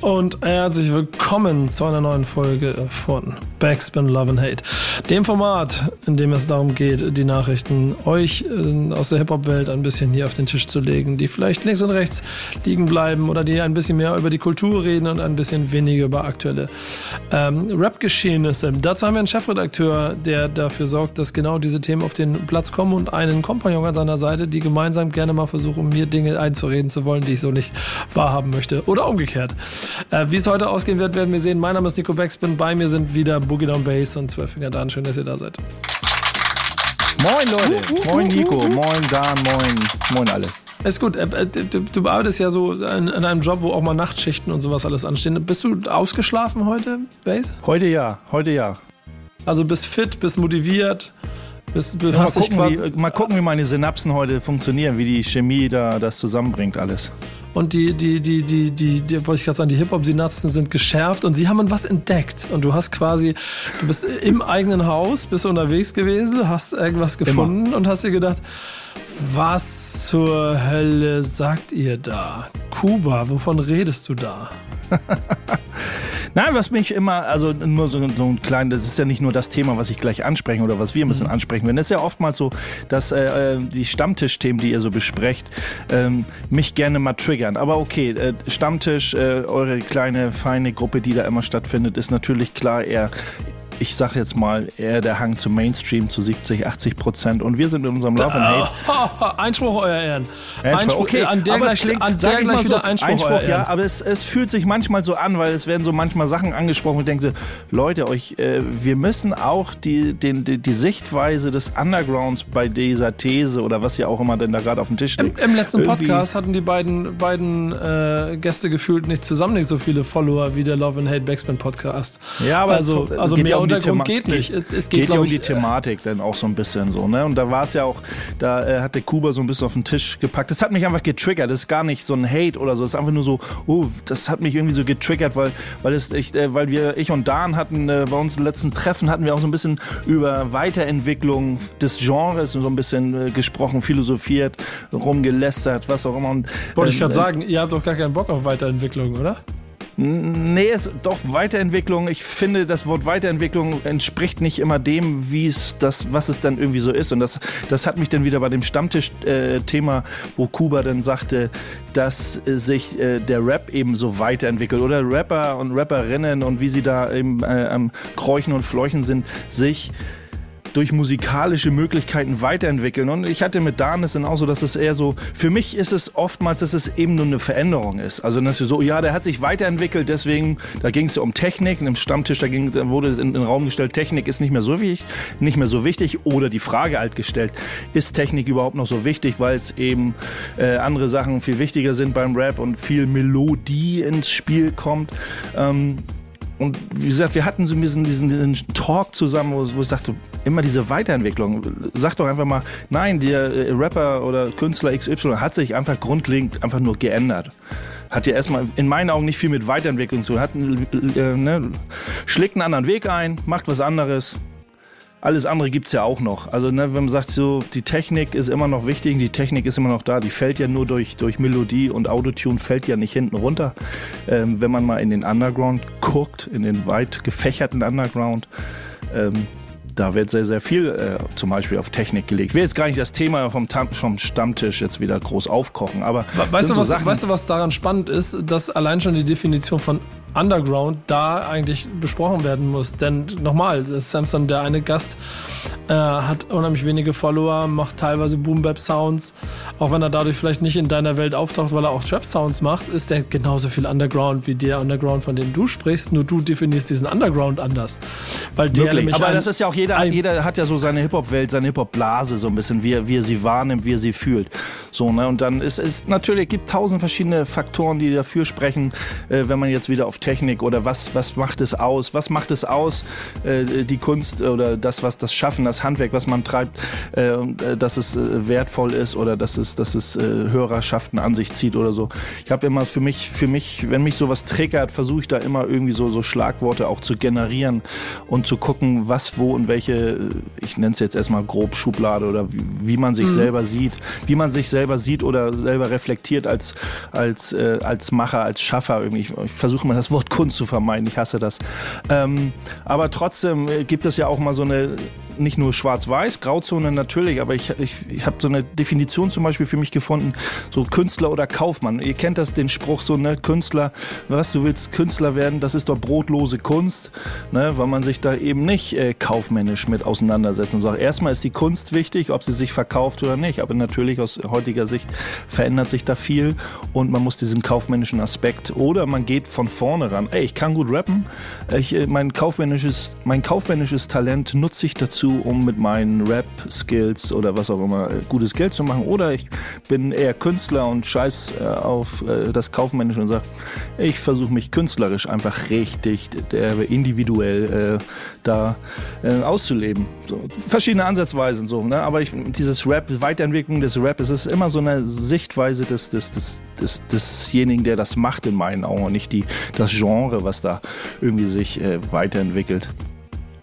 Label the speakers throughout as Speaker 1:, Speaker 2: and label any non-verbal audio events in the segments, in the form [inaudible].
Speaker 1: und herzlich willkommen zu einer neuen Folge von Backspin Love and Hate. Dem Format, in dem es darum geht, die Nachrichten euch äh, aus der Hip-Hop-Welt ein bisschen hier auf den Tisch zu legen, die vielleicht links und rechts liegen bleiben oder die ein bisschen mehr über die Kultur reden und ein bisschen weniger über aktuelle ähm, Rap-Geschehnisse. Dazu haben wir einen Chefredakteur, der dafür sorgt, dass genau diese Themen auf den Platz kommen und einen Kompagnon an seiner Seite, die gemeinsam gerne mal versuchen, mir Dinge einzureden zu wollen, die ich so nicht wahrhaben möchte. Oder umgekehrt. Äh, Wie es heute ausgehen wird, werden wir sehen. Mein Name ist Nico Backspin. Bei mir sind wieder Boogie Down Bass und Zwölfinger Dan. Schön, dass ihr da seid.
Speaker 2: Moin Leute, moin Nico, moin Dan, moin, moin alle.
Speaker 1: Ist gut. Äh, äh, Du, du arbeitest ja so in, in einem Job, wo auch mal Nachtschichten und sowas alles anstehen. Bist du ausgeschlafen heute, Bass?
Speaker 2: Heute ja, heute ja.
Speaker 1: Also bist fit, bist motiviert, bist, bist
Speaker 2: Mal gucken, wie, mal gucken, wie meine Synapsen heute funktionieren, wie die Chemie da das zusammenbringt alles.
Speaker 1: und die, die, die, die, die, die wollte ich gerade sagen, die Hip-Hop-Synapsen sind geschärft und sie haben was entdeckt. Und du hast quasi, du bist im eigenen Haus, bist unterwegs gewesen, hast irgendwas gefunden und hast dir gedacht, was zur Hölle sagt ihr da? Kuba, wovon redest du da? [laughs]
Speaker 2: Nein, was mich immer, also nur so, so ein klein, das ist ja nicht nur das Thema, was ich gleich ansprechen oder was wir ein bisschen ansprechen werden. Es ist ja oftmals so, dass äh, äh, die Stammtischthemen, die ihr so besprecht, ähm, mich gerne mal triggern. Aber okay, äh, Stammtisch, äh, eure kleine, feine Gruppe, die da immer stattfindet, ist natürlich klar eher ich sag jetzt mal, eher der Hang zum Mainstream zu 70, 80 Prozent. Und wir sind in unserem Love and Hate. [laughs]
Speaker 1: Einspruch, euer Ehren.
Speaker 2: Einspruch, okay,
Speaker 1: an der
Speaker 2: aber
Speaker 1: gleich,
Speaker 2: klingt,
Speaker 1: an der
Speaker 2: ich
Speaker 1: gleich wieder
Speaker 2: so,
Speaker 1: Einspruch,
Speaker 2: Einspruch ja, aber es, es fühlt sich manchmal so an, weil es werden so manchmal Sachen angesprochen ich denke, Leute, euch, äh, wir müssen auch die, den, die, die Sichtweise des Undergrounds bei dieser These oder was ja auch immer denn da gerade auf dem Tisch
Speaker 1: Im,
Speaker 2: liegt.
Speaker 1: Im letzten
Speaker 2: irgendwie-
Speaker 1: Podcast hatten die beiden, beiden äh, Gäste gefühlt nicht zusammen nicht so viele Follower wie der Love and Hate Backspin Podcast.
Speaker 2: Ja, aber
Speaker 1: also, also mehr Untergrund geht nicht. Es-
Speaker 2: geht,
Speaker 1: geht,
Speaker 2: ja um
Speaker 1: ich,
Speaker 2: die Thematik dann auch so ein bisschen so, ne? Und da war es ja auch, da äh, hat der Kuba so ein bisschen auf den Tisch gepackt. Das hat mich einfach getriggert. Das ist gar nicht so ein Hate oder so. Das ist einfach nur so, oh, das hat mich irgendwie so getriggert, weil, weil es echt, äh, weil wir, ich und Dan hatten äh, bei uns im letzten Treffen hatten wir auch so ein bisschen über Weiterentwicklung des Genres so ein bisschen äh, gesprochen, philosophiert, rumgelästert, was auch immer. Und,
Speaker 1: Wollte ich
Speaker 2: ähm,
Speaker 1: gerade
Speaker 2: äh,
Speaker 1: sagen, ihr habt doch gar keinen Bock auf Weiterentwicklung, oder?
Speaker 2: Nee, es doch Weiterentwicklung. Ich finde, das Wort Weiterentwicklung entspricht nicht immer dem, wie es das, was es dann irgendwie so ist. Und das, das hat mich dann wieder bei dem Stammtisch-Thema, wo Kuba dann sagte, dass äh, sich äh, der Rap eben so weiterentwickelt oder Rapper und Rapperinnen und wie sie da eben äh, am Kräuchen und Fleuchen sind, sich durch musikalische Möglichkeiten weiterentwickeln. Und ich hatte mit Dan es dann auch so, dass es eher so, für mich ist es oftmals, dass es eben nur eine Veränderung ist. Also dass so, ja, der hat sich weiterentwickelt, deswegen, da ging es ja um Technik, und im Stammtisch, da, ging, da wurde in den Raum gestellt, Technik ist nicht mehr so wichtig, nicht mehr so wichtig, oder die Frage halt gestellt, ist Technik überhaupt noch so wichtig, weil es eben äh, andere Sachen viel wichtiger sind beim Rap und viel Melodie ins Spiel kommt. Ähm, und wie gesagt, wir hatten so ein bisschen diesen, diesen Talk zusammen, wo, wo ich sagte, immer diese Weiterentwicklung. Sag doch einfach mal, nein, der äh, Rapper oder Künstler XY hat sich einfach grundlegend einfach nur geändert. Hat ja erstmal in meinen Augen nicht viel mit Weiterentwicklung zu tun. Hat, äh, ne, schlägt einen anderen Weg ein, macht was anderes. Alles andere gibt's ja auch noch. Also, ne, wenn man sagt, so, die Technik ist immer noch wichtig, die Technik ist immer noch da, die fällt ja nur durch, durch Melodie und Autotune, fällt ja nicht hinten runter. Ähm, wenn man mal in den Underground guckt, in den weit gefächerten Underground, ähm, da wird sehr, sehr viel äh, zum Beispiel auf Technik gelegt. Ich will jetzt gar nicht das Thema vom, vom Stammtisch jetzt wieder groß aufkochen, aber
Speaker 1: Weißt du,
Speaker 2: so
Speaker 1: was,
Speaker 2: Sachen,
Speaker 1: weißt du, was daran spannend ist? Dass allein schon die Definition von Underground da eigentlich besprochen werden muss. Denn nochmal, Samson, der eine Gast, äh, hat unheimlich wenige Follower, macht teilweise Boom-Bap-Sounds. Auch wenn er dadurch vielleicht nicht in deiner Welt auftaucht, weil er auch Trap-Sounds macht, ist der genauso viel Underground wie der Underground, von dem du sprichst. Nur du definierst diesen Underground anders. Weil der
Speaker 2: Wirklich. Aber
Speaker 1: ein-
Speaker 2: das ist ja auch jeder, jeder hat ja so seine Hip-Hop-Welt, seine Hip-Hop-Blase so ein bisschen, wie er, wie er sie wahrnimmt, wie er sie fühlt. So, ne? Und dann ist es natürlich, gibt tausend verschiedene Faktoren, die dafür sprechen, äh, wenn man jetzt wieder auf Technik oder was, was macht es aus? Was macht es aus, äh, die Kunst oder das, was das Schaffen, das Handwerk, was man treibt, äh, äh dass es äh, wertvoll ist oder dass es, dass es äh, Hörerschaften an sich zieht oder so. Ich habe immer für mich, für mich, wenn mich sowas triggert, versuche ich da immer irgendwie so, so Schlagworte auch zu generieren und zu gucken, was, wo und welche, ich nenne es jetzt erstmal grob Schublade oder wie, wie man sich mhm. selber sieht, wie man sich selber sieht oder selber reflektiert als, als, äh, als Macher, als Schaffer. Irgendwie. Ich, ich versuche mal das Wort Kunst zu vermeiden, ich hasse das. Ähm, aber trotzdem äh, gibt es ja auch mal so eine nicht nur schwarz-weiß, Grauzone natürlich, aber ich, ich, ich habe so eine Definition zum Beispiel für mich gefunden, so Künstler oder Kaufmann. Ihr kennt das, den Spruch so, ne, Künstler, was, du willst Künstler werden, das ist doch brotlose Kunst, ne, weil man sich da eben nicht äh, kaufmännisch mit auseinandersetzt und sagt, erstmal ist die Kunst wichtig, ob sie sich verkauft oder nicht, aber natürlich aus heutiger Sicht verändert sich da viel und man muss diesen kaufmännischen Aspekt oder man geht von vorne ran, ey, ich kann gut rappen, ich, äh, mein, kaufmännisches, mein kaufmännisches Talent nutze ich dazu, dazu, um mit meinen Rap-Skills oder was auch immer äh, gutes Geld zu machen. Oder ich bin eher Künstler und scheiß äh, auf äh, das Kaufmännische und sage, ich versuche mich künstlerisch einfach richtig, individuell da auszuleben. So, verschiedene Ansatzweisen so, ne? aber ich, dieses Rap, Weiterentwicklung des Rap, es ist immer so eine Sichtweise des, des, des, des, desjenigen, der das macht in meinen Augen und nicht die, das Genre, was da irgendwie sich weiterentwickelt.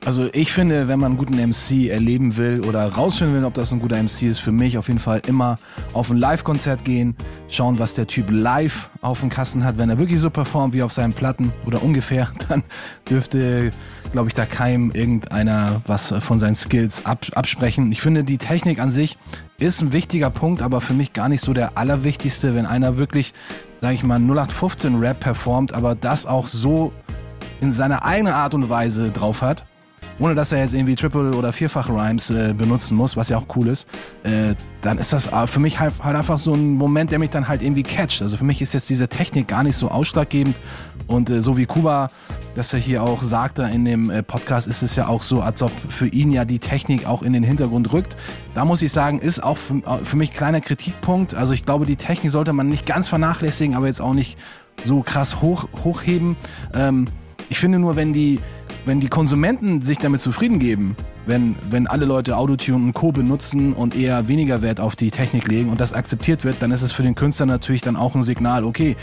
Speaker 3: Also ich finde, wenn man einen guten MC erleben will oder rausfinden will, ob das ein guter MC ist, für mich auf jeden Fall immer auf ein Live-Konzert gehen, schauen, was der Typ live auf dem Kasten hat. Wenn er wirklich so performt wie auf seinen Platten oder ungefähr, [laughs] dann dürfte, glaube ich, da keinem irgendeiner was von seinen Skills ab, absprechen. Ich finde, die Technik an sich ist ein wichtiger Punkt, aber für mich gar nicht so der allerwichtigste, wenn einer wirklich, sage ich mal, 0815 Rap performt, aber das auch so in seiner eigenen Art und Weise drauf hat ohne dass er jetzt irgendwie Triple- oder Vierfach-Rhymes äh, benutzen muss, was ja auch cool ist, äh, dann ist das äh, für mich halt, halt, einfach so ein Moment, der mich dann halt irgendwie catcht. Also für mich ist jetzt diese Technik gar nicht so ausschlaggebend und äh, so wie Kuba, dass er hier auch sagte in dem äh, Podcast, ist es ja auch so, als ob für ihn ja die Technik auch in den Hintergrund rückt. Da muss ich sagen, ist auch für, äh, für mich kleiner Kritikpunkt. Also ich glaube, die Technik sollte man nicht ganz vernachlässigen, aber jetzt auch nicht so krass hoch, hochheben. Ähm, ich finde nur, wenn die, wenn die Konsumenten sich damit zufrieden geben, wenn, wenn alle Leute Autotune und Co. benutzen und eher weniger Wert auf die Technik legen und das akzeptiert wird, dann ist es für den Künstler natürlich dann auch ein Signal, okay,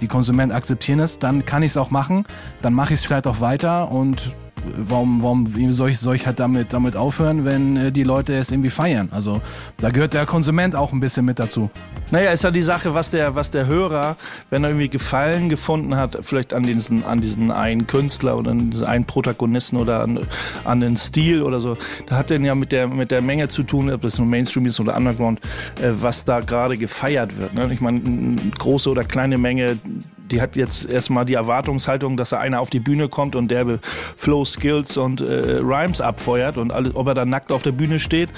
Speaker 3: die Konsumenten akzeptieren es, dann kann ich es auch machen, dann mache ich es vielleicht auch weiter und warum, warum soll ich, soll ich halt damit, damit aufhören, wenn äh, die Leute es irgendwie feiern? Also da gehört der Konsument auch ein bisschen mit dazu.
Speaker 2: Naja, ist ja die Sache, was der, was der Hörer, wenn er irgendwie Gefallen gefunden hat, vielleicht an diesen, an diesen einen Künstler oder an diesen einen Protagonisten oder an, an den Stil oder so, da hat denn ja mit der, mit der Menge zu tun, ob das nur Mainstream ist oder Underground, äh, was da gerade gefeiert wird. Ne? Ich meine, große oder kleine Menge die hat jetzt erstmal die Erwartungshaltung, dass da einer auf die Bühne kommt und der Flow Skills und äh, Rhymes abfeuert und alles, ob er dann nackt auf der Bühne steht,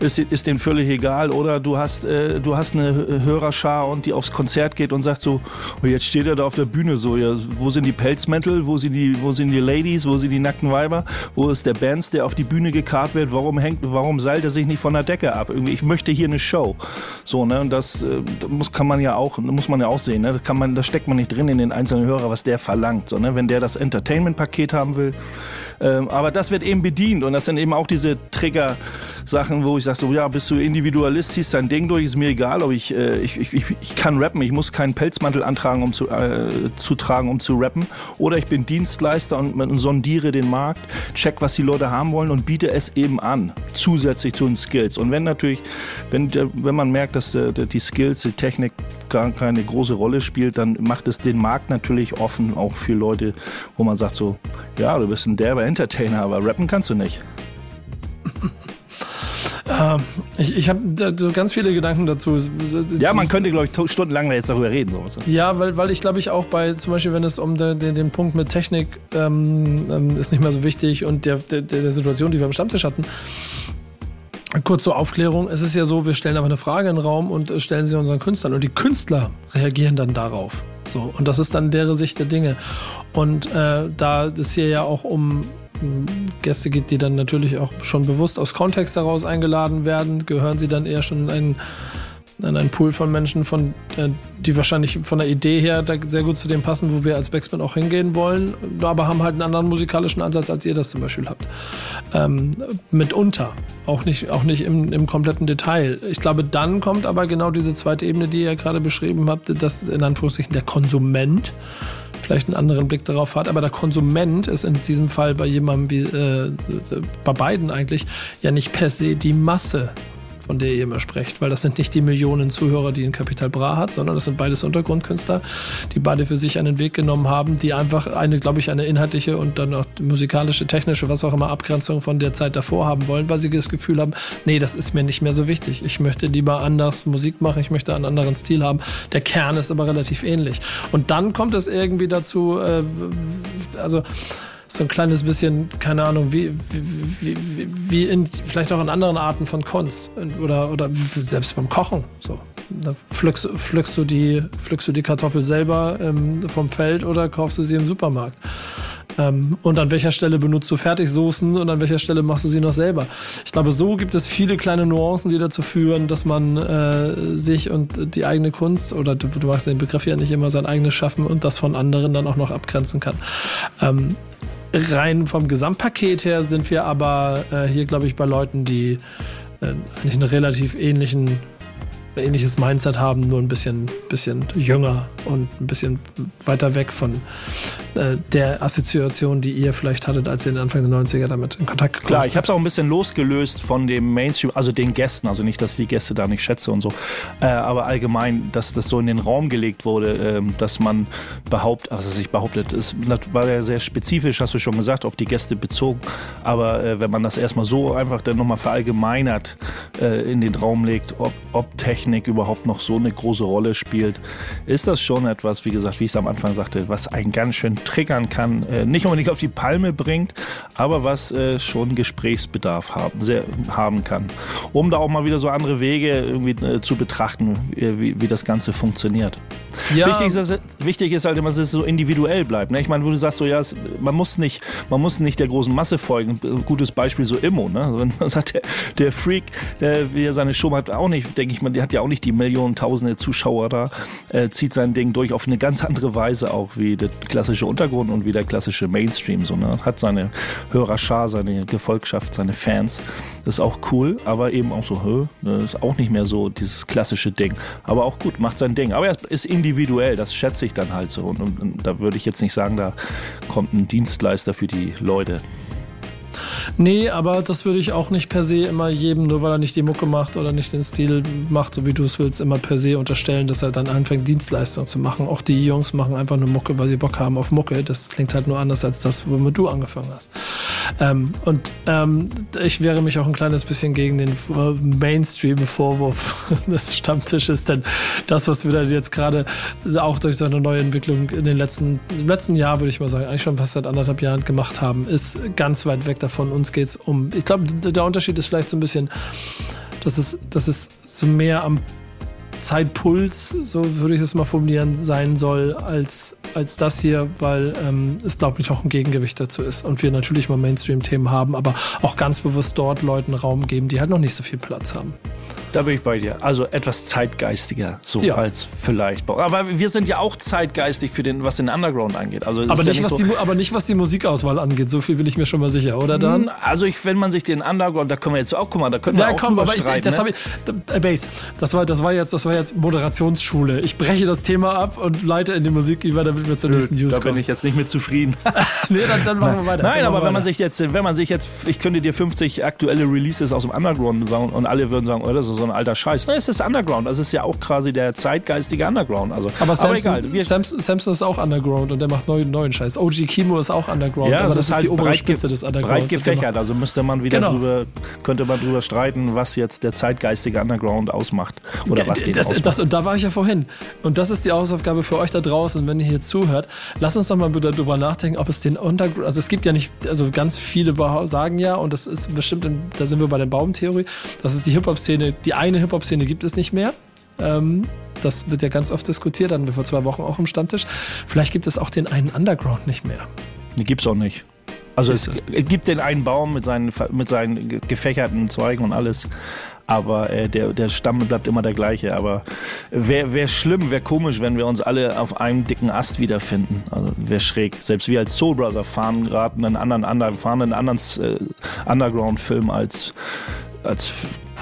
Speaker 2: ist, ist denen völlig egal. Oder du hast, äh, du hast eine Hörerschar und die aufs Konzert geht und sagt so, oh, jetzt steht er da auf der Bühne so, ja, wo sind die Pelzmäntel, wo sind die, wo sind die Ladies, wo sind die nackten Weiber, wo ist der Bands, der auf die Bühne gekarrt wird, warum hängt, warum seilt er sich nicht von der Decke ab? Irgendwie, ich möchte hier eine Show. So, ne, und das, äh, das muss, kann man ja auch, muss man ja auch sehen, ne, das kann man, da steckt man nicht drin in den einzelnen Hörer, was der verlangt. So, ne? Wenn der das Entertainment-Paket haben will. Ähm, aber das wird eben bedient und das sind eben auch diese Trigger-Sachen, wo ich sage so, ja, bist du Individualist, ziehst dein Ding durch, ist mir egal, ob ich, äh, ich, ich, ich kann rappen, ich muss keinen Pelzmantel antragen, um zu, äh, zu tragen, um zu rappen. Oder ich bin Dienstleister und, und sondiere den Markt, check, was die Leute haben wollen und biete es eben an, zusätzlich zu den Skills. Und wenn natürlich, wenn, wenn man merkt, dass äh, die Skills, die Technik gar keine große Rolle spielt, dann macht es den Markt natürlich offen, auch für Leute, wo man sagt so, ja, du bist ein derber Entertainer, aber rappen kannst du nicht. [laughs]
Speaker 1: Ähm, ich ich habe so ganz viele Gedanken dazu.
Speaker 2: Ja, man könnte, glaube ich, stundenlang jetzt darüber reden. Sowas.
Speaker 1: Ja, weil, weil ich glaube ich auch bei, zum Beispiel, wenn es um den, den, den Punkt mit Technik ähm, ähm, ist nicht mehr so wichtig und der, der, der Situation, die wir am Stammtisch hatten, Kurz zur Aufklärung, es ist ja so, wir stellen aber eine Frage in den Raum und äh, stellen sie unseren Künstlern und die Künstler reagieren dann darauf. So, und das ist dann deren Sicht der Dinge. Und äh, da es hier ja auch um Gäste geht, die dann natürlich auch schon bewusst aus Kontext heraus eingeladen werden, gehören sie dann eher schon in einen in einen Pool von Menschen, von, äh, die wahrscheinlich von der Idee her sehr gut zu dem passen, wo wir als Backspin auch hingehen wollen, aber haben halt einen anderen musikalischen Ansatz, als ihr das zum Beispiel habt. Ähm, mitunter. Auch nicht, auch nicht im, im kompletten Detail. Ich glaube, dann kommt aber genau diese zweite Ebene, die ihr gerade beschrieben habt, dass in Anführungszeichen der Konsument vielleicht einen anderen Blick darauf hat. Aber der Konsument ist in diesem Fall bei jemandem wie äh, bei beiden eigentlich ja nicht per se die Masse von der ihr immer sprecht, weil das sind nicht die Millionen Zuhörer, die ein Capital Bra hat, sondern das sind beides Untergrundkünstler, die beide für sich einen Weg genommen haben, die einfach eine, glaube ich, eine inhaltliche und dann auch musikalische, technische, was auch immer Abgrenzung von der Zeit davor haben wollen, weil sie das Gefühl haben, nee, das ist mir nicht mehr so wichtig. Ich möchte lieber anders Musik machen, ich möchte einen anderen Stil haben. Der Kern ist aber relativ ähnlich. Und dann kommt es irgendwie dazu, äh, also so ein kleines bisschen, keine Ahnung, wie, wie, wie, wie in vielleicht auch in anderen Arten von Kunst oder, oder selbst beim Kochen. So. Da pflückst, pflückst, du die, pflückst du die Kartoffel selber ähm, vom Feld oder kaufst du sie im Supermarkt? Ähm, und an welcher Stelle benutzt du Fertigsoßen und an welcher Stelle machst du sie noch selber? Ich glaube, so gibt es viele kleine Nuancen, die dazu führen, dass man äh, sich und die eigene Kunst oder du, du magst den Begriff ja nicht immer sein eigenes Schaffen und das von anderen dann auch noch abgrenzen kann. Ähm, rein vom Gesamtpaket her sind wir aber äh, hier, glaube ich, bei Leuten, die äh, einen relativ ähnlichen ähnliches Mindset haben, nur ein bisschen, bisschen jünger und ein bisschen weiter weg von äh, der Assoziation, die ihr vielleicht hattet, als ihr in Anfang der 90er damit in Kontakt gekommen
Speaker 2: Klar, ich habe es auch ein bisschen losgelöst von dem Mainstream, also den Gästen, also nicht, dass ich die Gäste da nicht schätze und so, äh, aber allgemein, dass das so in den Raum gelegt wurde, äh, dass man behauptet, also sich behauptet, es war ja sehr spezifisch, hast du schon gesagt, auf die Gäste bezogen, aber äh, wenn man das erstmal so einfach dann nochmal verallgemeinert äh, in den Raum legt, ob, ob Technik Technik überhaupt noch so eine große Rolle spielt, ist das schon etwas, wie gesagt, wie ich es am Anfang sagte, was einen ganz schön triggern kann, äh, nicht unbedingt auf die Palme bringt, aber was äh, schon Gesprächsbedarf haben, sehr, haben kann, um da auch mal wieder so andere Wege irgendwie äh, zu betrachten, wie, wie das Ganze funktioniert. Ja. Wichtig, ist, dass, wichtig ist halt immer, dass es so individuell bleibt. Ne? Ich meine, wo du sagst, so, ja, es, man, muss nicht, man muss nicht der großen Masse folgen. Ein gutes Beispiel so Immo. Ne? [laughs] Wenn man sagt, der, der Freak, der wie er seine Show hat, auch nicht, denke ich mal, der hat ja auch nicht die Millionen, tausende Zuschauer da, äh, zieht sein Ding durch auf eine ganz andere Weise auch wie der klassische Untergrund und wie der klassische Mainstream. So, ne? Hat seine Hörerschar, seine Gefolgschaft, seine Fans. Das ist auch cool, aber eben auch so, hö, das ist auch nicht mehr so dieses klassische Ding. Aber auch gut, macht sein Ding. Aber er ist individuell, das schätze ich dann halt so. Und, und, und da würde ich jetzt nicht sagen, da kommt ein Dienstleister für die Leute.
Speaker 1: Nee, aber das würde ich auch nicht per se immer jedem, nur weil er nicht die Mucke macht oder nicht den Stil macht, so wie du es willst, immer per se unterstellen, dass er dann anfängt, Dienstleistung zu machen. Auch die Jungs machen einfach nur Mucke, weil sie Bock haben auf Mucke. Das klingt halt nur anders als das, womit du angefangen hast. Ähm, und ähm, ich wehre mich auch ein kleines bisschen gegen den Mainstream-Vorwurf [laughs] des Stammtisches, denn das, was wir da jetzt gerade auch durch so eine neue Entwicklung in den letzten, im letzten Jahr, würde ich mal sagen, eigentlich schon fast seit anderthalb Jahren gemacht haben, ist ganz weit weg davon, uns geht es um. Ich glaube, der Unterschied ist vielleicht so ein bisschen, dass es, dass es so mehr am Zeitpuls, so würde ich es mal formulieren, sein soll, als, als das hier, weil ähm, es, glaube ich, auch ein Gegengewicht dazu ist. Und wir natürlich mal Mainstream-Themen haben, aber auch ganz bewusst dort Leuten Raum geben, die halt noch nicht so viel Platz haben.
Speaker 2: Da bin ich bei dir. Also etwas zeitgeistiger, so ja. als vielleicht. Aber wir sind ja auch zeitgeistig für den, was den Underground angeht. Also
Speaker 1: aber, nicht,
Speaker 2: ja
Speaker 1: nicht was so die, aber nicht, was die Musikauswahl angeht. So viel bin ich mir schon mal sicher, oder dann? Hm,
Speaker 2: also ich, wenn man sich den Underground, da können wir jetzt auch, guck mal, da können wir ja, auch komm, drüber aber streiten. Ich,
Speaker 1: das, ne? ich, äh, Base, das war, das war jetzt, das war jetzt Moderationsschule. Ich breche das Thema ab und leite in die Musik über, damit wir zur nächsten News
Speaker 2: kommen. Da bin ich jetzt nicht mit zufrieden. [laughs]
Speaker 1: nee, dann, dann machen wir weiter.
Speaker 2: Nein, aber wenn man sich jetzt, wenn man sich jetzt, ich könnte dir 50 aktuelle Releases aus dem Underground sagen und alle würden sagen, oh, das ist so ein alter Scheiß. Nein, es ist Underground. Das ist ja auch quasi der zeitgeistige Underground. Also,
Speaker 1: aber, Samson, aber egal. Wir Samson, Samson ist auch Underground und der macht neuen, neuen Scheiß. OG Kimo ist auch Underground,
Speaker 2: ja,
Speaker 1: aber das,
Speaker 2: ist,
Speaker 1: halt
Speaker 2: die
Speaker 1: obere Spitze des
Speaker 2: Undergrounds. Breit gefächert, also müsste man wieder genau. drüber, könnte man drüber streiten, was jetzt der zeitgeistige Underground ausmacht. Oder was den
Speaker 1: das,
Speaker 2: ausmacht.
Speaker 1: Das, und da war ich ja vorhin. Und das ist die Hausaufgabe für euch da draußen, wenn ihr hier zuhört. Lasst uns doch mal bitte drüber nachdenken, ob es den Underground, also es gibt ja nicht, also ganz viele sagen ja, und das ist bestimmt, in, da sind wir bei der Baumtheorie, das ist die Hip-Hop-Szene, die eine Hip-Hop-Szene gibt es nicht mehr. Ähm, das wird ja ganz oft diskutiert, wir vor zwei Wochen auch im Stammtisch. Vielleicht gibt es auch den einen Underground nicht mehr.
Speaker 2: Die gibt es auch nicht. Also es gibt den einen Baum mit seinen, mit seinen ge- gefächerten Zweigen und alles, aber äh, der, der Stamm bleibt immer der gleiche. Aber wäre wär schlimm, wäre komisch, wenn wir uns alle auf einem dicken Ast wiederfinden. Also wäre schräg. Selbst wir als Soul Brother fahren gerade einen anderen, anderen, fahren einen anderen äh, Underground-Film als, als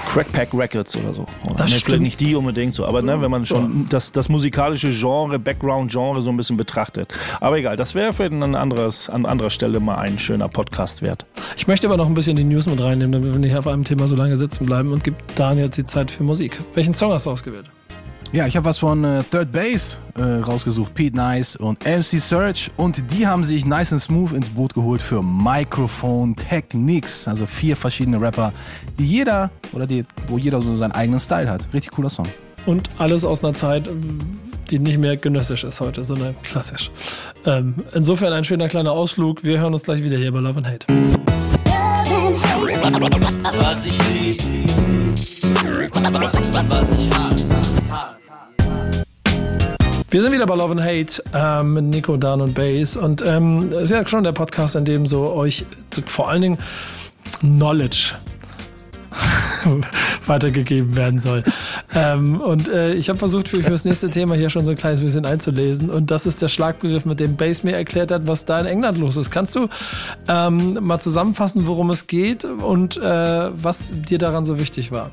Speaker 2: Crackpack Records oder so. Oder
Speaker 1: Das
Speaker 2: ne,
Speaker 1: stimmt.
Speaker 2: vielleicht nicht die unbedingt so, aber ne, wenn man schon das, das musikalische Genre, Background-Genre so ein bisschen betrachtet. Aber egal, das wäre vielleicht an, anderes, an anderer Stelle mal ein schöner Podcast wert.
Speaker 1: Ich möchte aber noch ein bisschen die News mit reinnehmen, damit wir nicht auf einem Thema so lange sitzen bleiben und gibt Daniel jetzt die Zeit für Musik. Welchen Song hast du ausgewählt?
Speaker 3: Ja, ich habe was von äh, Third Base äh, rausgesucht, Pete Nice und MC Search und die haben sich Nice and Smooth ins Boot geholt für Microphone Techniques, also vier verschiedene Rapper, die jeder oder die, wo jeder so seinen eigenen Style hat. Richtig cooler Song.
Speaker 1: Und alles aus einer Zeit, die nicht mehr genössisch ist heute, sondern klassisch. Ähm, insofern ein schöner kleiner Ausflug. Wir hören uns gleich wieder hier bei Love and Hate.
Speaker 4: Was ich lieb, was ich hasse.
Speaker 1: Wir sind wieder bei Love and Hate ähm, mit Nico, Dan und Bass. Und ähm, ist ja schon der Podcast, in dem so euch vor allen Dingen Knowledge [laughs] weitergegeben werden soll. ähm, und äh, ich habe versucht, für, für das nächste Thema hier schon so ein kleines bisschen einzulesen. Und das ist der Schlagbegriff, mit dem Bass mir erklärt hat, was da in England los ist. Kannst du ähm, mal zusammenfassen, worum es geht und äh, was dir daran so wichtig war?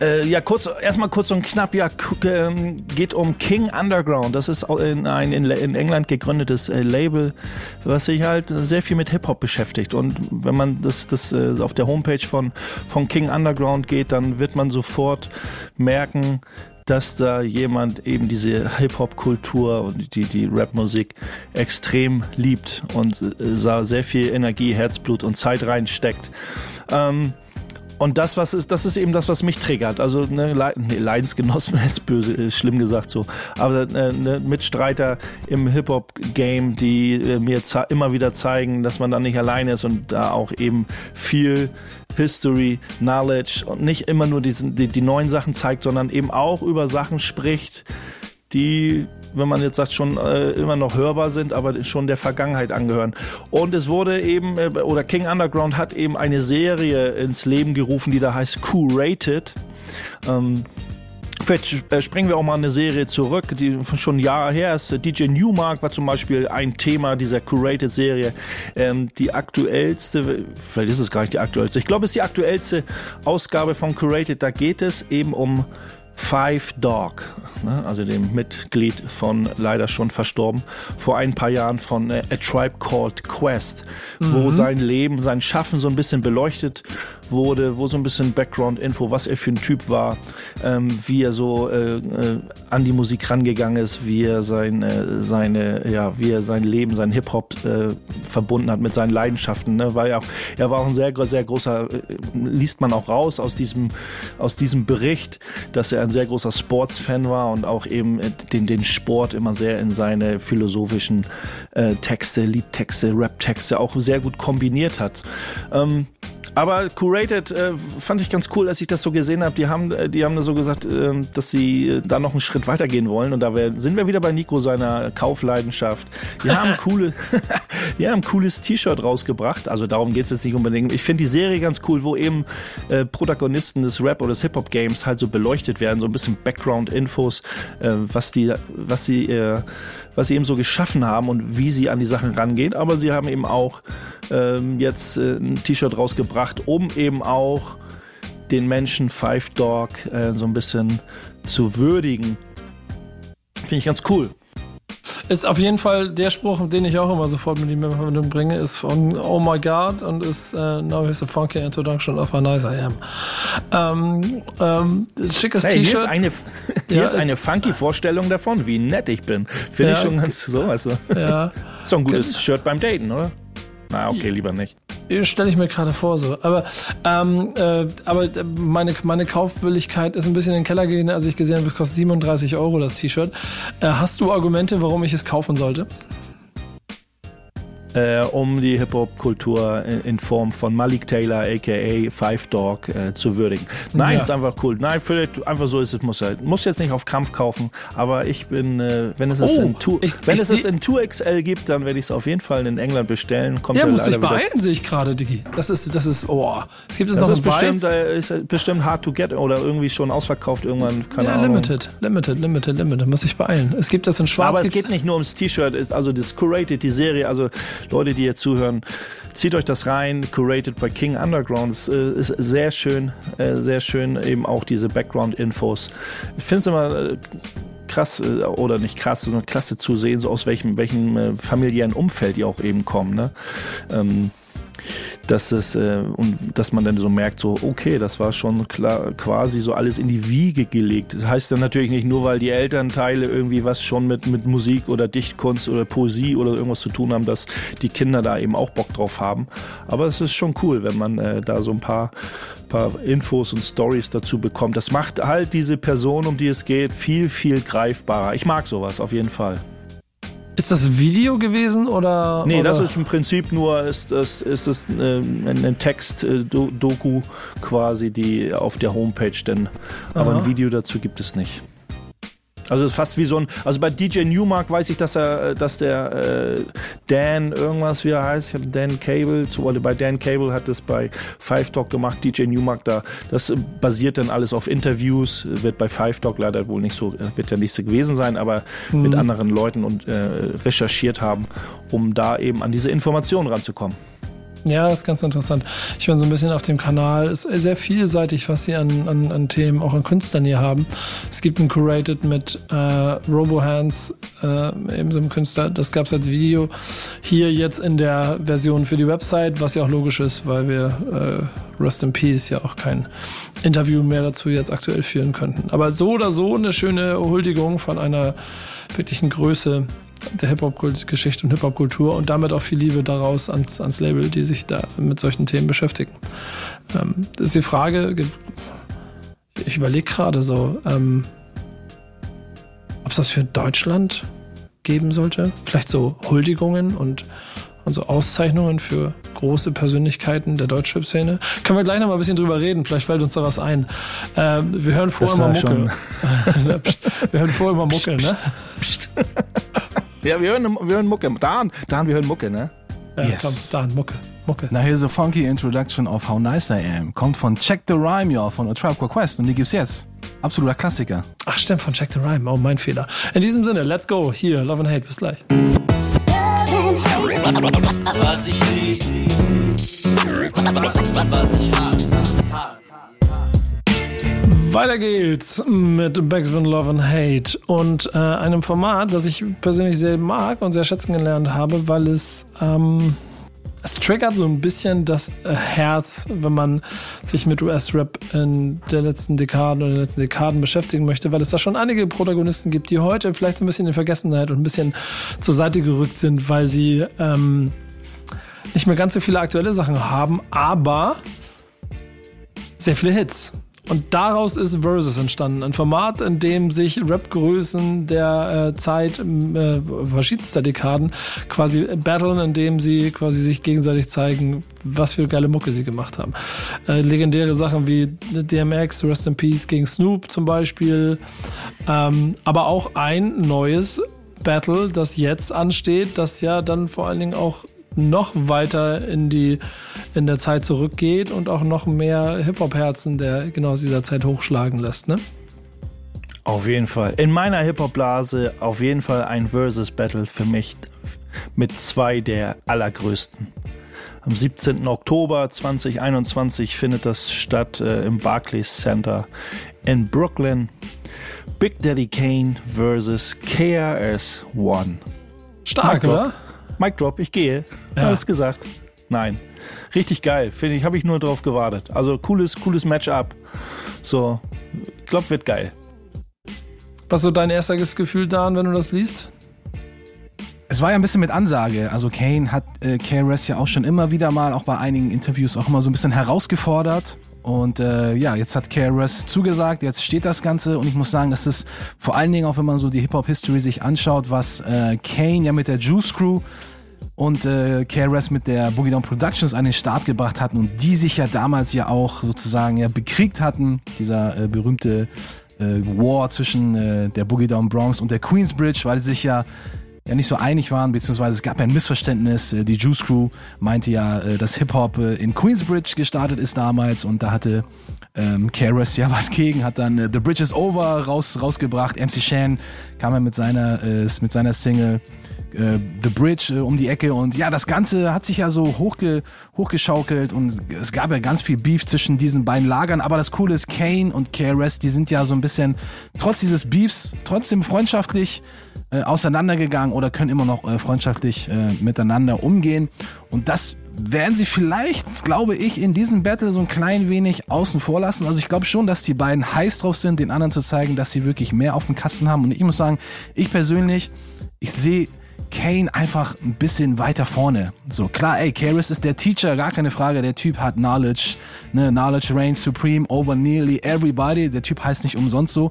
Speaker 2: Äh, ja, kurz, erstmal kurz und knapp, ja, ähm, geht um King Underground. Das ist in ein in, in England gegründetes äh, Label, was sich halt sehr viel mit Hip-Hop beschäftigt. Und wenn man das, das äh, auf der Homepage von, von King Underground geht, dann wird man sofort merken, dass da jemand eben diese Hip-Hop-Kultur und die, die Rap-Musik extrem liebt und äh, sehr viel Energie, Herzblut und Zeit reinsteckt. Ähm, und das, was ist, das ist eben das, was mich triggert. Also ne, Le Leidensgenossen [laughs] ist böse, ist schlimm gesagt so. Aber äh, ne, Mitstreiter im Hip-Hop-Game, die äh, mir immer wieder zeigen, dass man da nicht allein ist und da auch eben viel History, Knowledge und nicht immer nur diesen, die, die neuen Sachen zeigt, sondern eben auch über Sachen spricht, die, wenn man jetzt sagt, schon äh, immer noch hörbar sind, aber schon der Vergangenheit angehören. Und es wurde eben, äh, oder King Underground hat eben eine Serie ins Leben gerufen, die da heißt Q-Rated. Ähm, Vielleicht äh, springen wir auch mal eine Serie zurück, die schon Jahre her ist. DJ Newmark war zum Beispiel ein Thema dieser Curated-Serie. Ähm, die aktuellste, vielleicht ist es gar nicht die aktuellste, ich glaube, es ist die aktuellste Ausgabe von Curated. Da geht es eben um Five Dog, ne? also dem Mitglied von leider schon verstorben, vor ein paar Jahren von äh, A Tribe Called Quest, wo sein Leben, sein Schaffen so ein bisschen beleuchtet wurde, wo so ein bisschen Background-Info, was er für ein Typ war, ähm, wie er so äh, äh, an die Musik rangegangen ist, wie er sein, äh, seine, ja, wie er sein Leben, sein Hip-Hop äh, verbunden hat mit seinen Leidenschaften. Ne? Weil er, auch, er war auch ein sehr, sehr großer, äh, liest man auch raus aus diesem, aus diesem Bericht, dass er ein sehr großer Sports-Fan war und auch eben den, den Sport immer sehr in seine philosophischen äh, Texte, Liedtexte, Rap-Texte auch sehr gut kombiniert hat. Ähm, aber Curated äh, fand ich ganz cool, als ich das so gesehen habe. Die haben, äh, die haben so gesagt, äh, dass sie äh, da noch einen Schritt weitergehen wollen. Und da wär, sind wir wieder bei Nico seiner Kaufleidenschaft. Die haben [laughs] coole, [laughs] die haben ein cooles T-Shirt rausgebracht. Also darum geht es jetzt nicht unbedingt. Ich finde die Serie ganz cool, wo eben äh, Protagonisten des Rap oder des Hip Hop Games halt so beleuchtet werden, so ein bisschen Background-Infos, äh, was die, was sie äh, was sie eben so geschaffen haben und wie sie an die Sachen rangehen. Aber sie haben eben auch ähm, jetzt äh, ein T-Shirt rausgebracht, um eben auch den Menschen Five Dog äh, so ein bisschen zu würdigen. Finde ich ganz cool.
Speaker 1: Ist auf jeden Fall der Spruch, den ich auch immer sofort mit ihm in Verbindung bringe, ist von Oh my God und ist äh, Now here's a funky introduction of how nice I am. Ähm, ähm, das schickes
Speaker 2: Hey, hier ist
Speaker 1: T-Shirt.
Speaker 2: eine, [laughs] hier
Speaker 1: Ja,
Speaker 2: ist eine funky Vorstellung davon, wie nett ich bin. Finde ich
Speaker 1: Ja.
Speaker 2: schon ganz so. Also.
Speaker 1: Ja, [laughs]
Speaker 2: Ist doch ein gutes Shirt beim Daten, oder? Na, okay, lieber nicht.
Speaker 1: Stelle ich mir gerade vor so. Aber, ähm, äh, aber meine, meine Kaufwilligkeit ist ein bisschen in den Keller gegangen, als ich gesehen habe, es kostet 37 Euro das T-Shirt. Äh, hast du Argumente, warum ich es kaufen sollte?
Speaker 2: Äh, um die Hip-Hop-Kultur in, in, Form von Malik Taylor, aka Five Dog, äh, zu würdigen. Nein, ja. ist einfach cool. Nein, für, einfach so ist es, muss er. Muss jetzt nicht auf Kampf kaufen, aber ich bin, äh, wenn es, oh, es, in, tu, ich, wenn ich es es in 2XL gibt, dann werde ich es auf jeden Fall in England bestellen.
Speaker 1: Kommt ja, muss ich beeilen, sehe ich gerade, Digi. Das ist, das ist, oh. Es gibt es
Speaker 2: das
Speaker 1: noch
Speaker 2: ist bestimmt, äh, ist bestimmt hard to get oder irgendwie schon ausverkauft irgendwann.
Speaker 1: Keine ja, Ahnung. limited, limited, limited, limited. Muss ich beeilen. Es gibt das in schwarz.
Speaker 2: Aber es geht nicht nur ums T-Shirt, also das Curated, die Serie, also Leute, die jetzt zuhören, zieht euch das rein. Curated by King Underground ist, äh, ist sehr schön, äh, sehr schön eben auch diese Background-Infos. Ich finde es immer äh, krass oder nicht krass, sondern klasse zu sehen, so aus welchem, welchem familiären Umfeld die auch eben kommen. Ne? Ähm, dass es äh, und dass man dann so merkt, so okay, das war schon klar, quasi so alles in die Wiege gelegt. Das heißt dann natürlich nicht nur, weil die Elternteile irgendwie was schon mit mit Musik oder Dichtkunst oder Poesie oder irgendwas zu tun haben, dass die Kinder da eben auch Bock drauf haben. Aber es ist schon cool, wenn man äh, da so ein paar paar Infos und Stories dazu bekommt. Das macht halt diese Person, um die es geht, viel viel greifbarer. Ich mag sowas auf jeden Fall.
Speaker 1: Ist das Video gewesen oder?
Speaker 2: Nee,
Speaker 1: oder?
Speaker 2: das ist im Prinzip nur ist das ist das ähm, ein, ein Text äh, Doku quasi, die auf der Homepage denn, aber ein Video dazu gibt es nicht. Also es ist fast wie so ein, also bei DJ Newmark weiß ich, dass er, dass der äh, Dan irgendwas wie er heißt, ich habe Dan Cable, so, bei Dan Cable hat es bei Five Talk gemacht, DJ Newmark da, das basiert dann alles auf Interviews, wird bei Five Talk leider wohl nicht so, wird ja nicht so gewesen sein, aber mhm. mit anderen Leuten und äh, recherchiert haben, um da eben an diese Informationen ranzukommen.
Speaker 1: Ja, ist ganz interessant. Ich bin so ein bisschen auf dem Kanal. Ist sehr vielseitig, was sie an, an, an Themen, auch an Künstlern hier haben. Es gibt ein Curated mit äh, RoboHands, äh, eben so einem Künstler. Das gab es als Video. Hier jetzt in der Version für die Website, was ja auch logisch ist, weil wir äh, Rest in Peace ja auch kein Interview mehr dazu jetzt aktuell führen könnten. Aber so oder so eine schöne Huldigung von einer wirklichen Größe der Hip-Hop-Geschichte und Hip-Hop-Kultur und damit auch viel Liebe daraus ans, ans Label, die sich da mit solchen Themen beschäftigen. Ähm, das ist die Frage, ich überlege gerade so, ähm, ob es das für Deutschland geben sollte. Vielleicht so Huldigungen und, und so Auszeichnungen für große Persönlichkeiten der Deutschrap-Szene. Können wir gleich noch mal ein bisschen drüber reden, vielleicht fällt uns da was ein. Ähm, wir hören vor immer Mucke. [laughs] [laughs] wir hören vor immer Mucke, ne?
Speaker 2: Ja, wir hören, wir hören Mucke. Dan, Dan, wir hören Mucke, ne?
Speaker 1: Ja, yes. komm, Dan, Mucke. Mucke.
Speaker 3: Now here's a funky introduction of How Nice I Am. Kommt von Check the Rhyme, ja, von A Tribe Called Quest. Und die gibt's jetzt. Absoluter Klassiker.
Speaker 1: Ach stimmt, von Check the Rhyme. Oh, mein Fehler. In diesem Sinne, let's go. Hier, Love and Hate. Bis gleich.
Speaker 4: Was ich lieb, was ich hasse.
Speaker 1: Weiter geht's mit Backspin Love and Hate und äh, einem Format, das ich persönlich sehr mag und sehr schätzen gelernt habe, weil es ähm, es triggert so ein bisschen das äh, Herz, wenn man sich mit US-Rap in der letzten Dekaden oder den letzten Dekaden beschäftigen möchte, weil es da schon einige Protagonisten gibt, die heute vielleicht so ein bisschen in Vergessenheit und ein bisschen zur Seite gerückt sind, weil sie ähm, nicht mehr ganz so viele aktuelle Sachen haben, aber sehr viele Hits. Und daraus ist Versus entstanden. Ein Format, in dem sich Rap-Größen der äh, Zeit äh, verschiedenster Dekaden quasi battlen, in dem sie quasi sich gegenseitig zeigen, was für geile Mucke sie gemacht haben. Äh, legendäre Sachen wie DMX, Rest in Peace gegen Snoop zum Beispiel. Ähm, aber auch ein neues Battle, das jetzt ansteht, das ja dann vor allen Dingen auch noch weiter in die in der Zeit zurückgeht und auch noch mehr Hip-Hop-Herzen der genau aus dieser Zeit hochschlagen lässt, ne?
Speaker 2: Auf jeden Fall. In meiner Hip-Hop-Blase auf jeden Fall ein Versus-Battle für mich mit zwei der allergrößten. Am 17. Oktober 2021 findet das statt äh, im Barclays Center in Brooklyn. Big Daddy Kane versus KRS One.
Speaker 1: Stark, oder?
Speaker 2: Mic Drop, ich gehe. Ja. Alles gesagt. Nein. Richtig geil, finde ich, habe ich nur drauf gewartet. Also cooles, cooles Matchup. So, ich glaube, wird geil.
Speaker 1: Was so dein erstes Gefühl, Dan, wenn du das liest?
Speaker 3: Es war ja ein bisschen mit Ansage. Also Kane hat äh, KRS ja auch schon immer wieder mal, auch bei einigen Interviews, auch immer so ein bisschen herausgefordert. Und äh, ja, jetzt hat KRS zugesagt, jetzt steht das Ganze. Und ich muss sagen, das ist vor allen Dingen auch, wenn man so die Hip-Hop-History sich anschaut, was äh, Kane ja mit der Juice Crew und äh, KRS mit der Boogie Down Productions an den Start gebracht hatten und die sich ja damals ja auch sozusagen ja bekriegt hatten, dieser äh, berühmte äh, War zwischen äh, der Boogie Down Bronx und der Queensbridge, weil sich ja ja nicht so einig waren, beziehungsweise es gab ja ein Missverständnis. Äh, Die Juice Crew meinte ja, äh, dass Hip-Hop äh, in Queensbridge gestartet ist damals und da hatte ähm, KRS ja [laughs] was gegen, hat dann äh, The Bridge is Over raus, rausgebracht. MC Shan kam ja mit seiner, äh, mit seiner Single äh, The Bridge äh, um die Ecke und ja, das Ganze hat sich ja so hochge hochgeschaukelt und es gab ja ganz viel Beef zwischen diesen beiden Lagern, aber das Coole ist, Kane und KRS, die sind ja so ein bisschen trotz dieses Beefs trotzdem freundschaftlich äh, auseinandergegangen oder können immer noch äh, freundschaftlich äh, miteinander umgehen und das werden sie vielleicht, glaube ich, in diesem Battle so ein klein wenig außen vor lassen. Also ich glaube schon, dass die beiden heiß drauf sind, den anderen zu zeigen, dass sie wirklich mehr auf dem Kasten haben. Und ich muss sagen, ich persönlich, ich sehe Kane einfach ein bisschen weiter vorne. So, klar, ey, Karis ist der Teacher, gar keine Frage. Der Typ hat Knowledge, ne, Knowledge reigns supreme over nearly everybody. Der Typ heißt nicht umsonst so.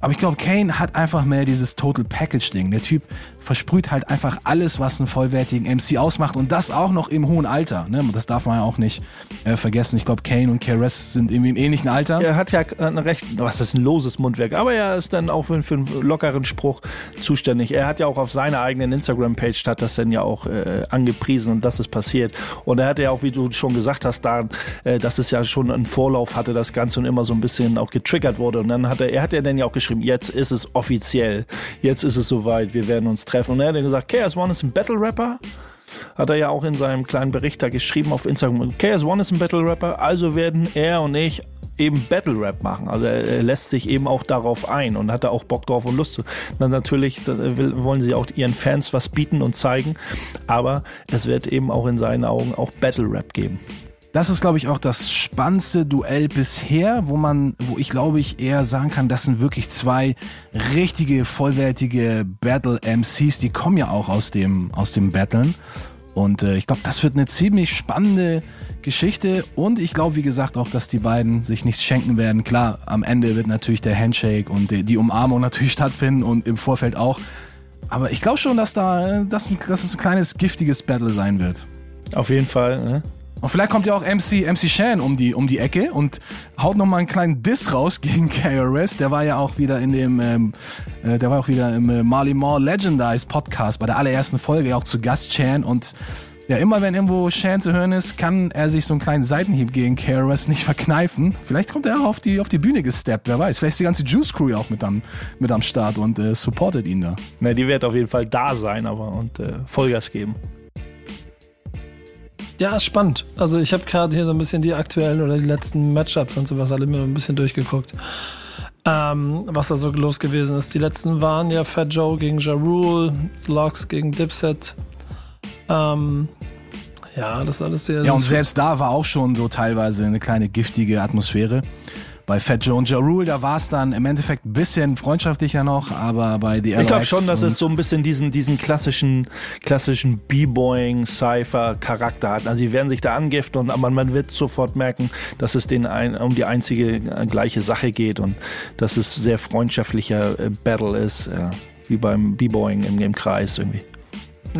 Speaker 3: Aber ich glaube, Kane hat einfach mehr dieses Total Package Ding. Der Typ versprüht halt einfach alles, was einen vollwertigen MC ausmacht und das auch noch im hohen Alter. Ne? Das darf man ja auch nicht äh, vergessen. Ich glaube, Kane und KRS sind irgendwie im ähnlichen Alter.
Speaker 2: Er hat ja ein recht, was ist ein loses Mundwerk, aber er ist dann auch für, für einen lockeren Spruch zuständig. Er hat ja auch auf seiner eigenen Instagram-Page hat das dann ja auch äh, angepriesen und das ist passiert. Und er hatte ja auch, wie du schon gesagt hast, da, äh, dass es ja schon einen Vorlauf hatte, das Ganze und immer so ein bisschen auch getriggert wurde. Und dann hat er, er hat ja dann ja auch geschrieben, jetzt ist es offiziell, jetzt ist es soweit, wir werden uns treffen. Und er hat gesagt, KS1 ist ein Battle-Rapper hat er ja auch in seinem kleinen Bericht da geschrieben auf Instagram. KS1 ist ein Battle Rapper, also werden er und ich eben Battle Rap machen. Also er, lässt sich eben auch darauf ein und hat da auch Bock drauf und Lust zu. Dann natürlich wollen sie auch ihren Fans was bieten und zeigen, aber es wird eben auch in seinen Augen auch Battle Rap geben.
Speaker 3: Das ist, glaube ich, auch das spannendste Duell bisher, wo man, wo ich glaube ich eher sagen kann, das sind wirklich zwei richtige, vollwertige Battle MCs, die kommen ja auch aus dem, aus dem Battlen. Und äh, ich glaube, das wird eine ziemlich spannende Geschichte. Und ich glaube, wie gesagt, auch, dass die beiden sich nichts schenken werden. Klar, am Ende wird natürlich der Handshake und die, die Umarmung [laughs] natürlich stattfinden und im Vorfeld auch. Aber ich glaube schon, dass da, dass, dass es ein kleines giftiges Battle sein wird.
Speaker 2: Auf jeden Fall. Ne?
Speaker 3: Und vielleicht kommt ja auch MC, MC Shan um die, um die Ecke und haut nochmal einen kleinen Diss raus [laughs] gegen KRS. Der war ja auch wieder in dem, ähm, äh, der war auch wieder im äh, Marley Moore Legendize Podcast bei der allerersten Folge auch zu Gast Chan und ja, immer wenn irgendwo Shan zu hören ist, kann er sich so einen kleinen Seitenhieb gegen KRS nicht verkneifen. Vielleicht kommt er auch auf die, auf die Bühne gesteppt, wer weiß. Vielleicht ist die ganze Juice Crew auch mit am, mit am Start und äh, supportet ihn da.
Speaker 2: Na, die wird auf jeden Fall da sein, aber und äh, Vollgas geben.
Speaker 1: Ja, ist spannend. Also ich habe gerade hier so ein bisschen die aktuellen oder die letzten Matchups und sowas alle mir ein bisschen durchgeguckt. Ähm, was da so los gewesen ist. Die letzten waren ja Fat Joe gegen Ja Rule, Locks gegen Dipset. Ähm, ja, das alles sehr.
Speaker 3: Ja, und selbst da war auch schon so teilweise eine kleine giftige Atmosphäre. Bei Fat Joe und Ja Rule, da war es dann im Endeffekt ein bisschen freundschaftlicher noch, aber bei The
Speaker 2: Ich glaube schon, dass es so ein bisschen diesen, diesen klassischen, klassischen B-Boying, Cypher-Charakter hat. Also sie werden sich da angiften, aber man wird sofort merken, dass es denen ein, um die einzige äh, gleiche Sache geht und dass es sehr freundschaftlicher äh, Battle ist, äh, wie beim B-Boying im, im Kreis irgendwie.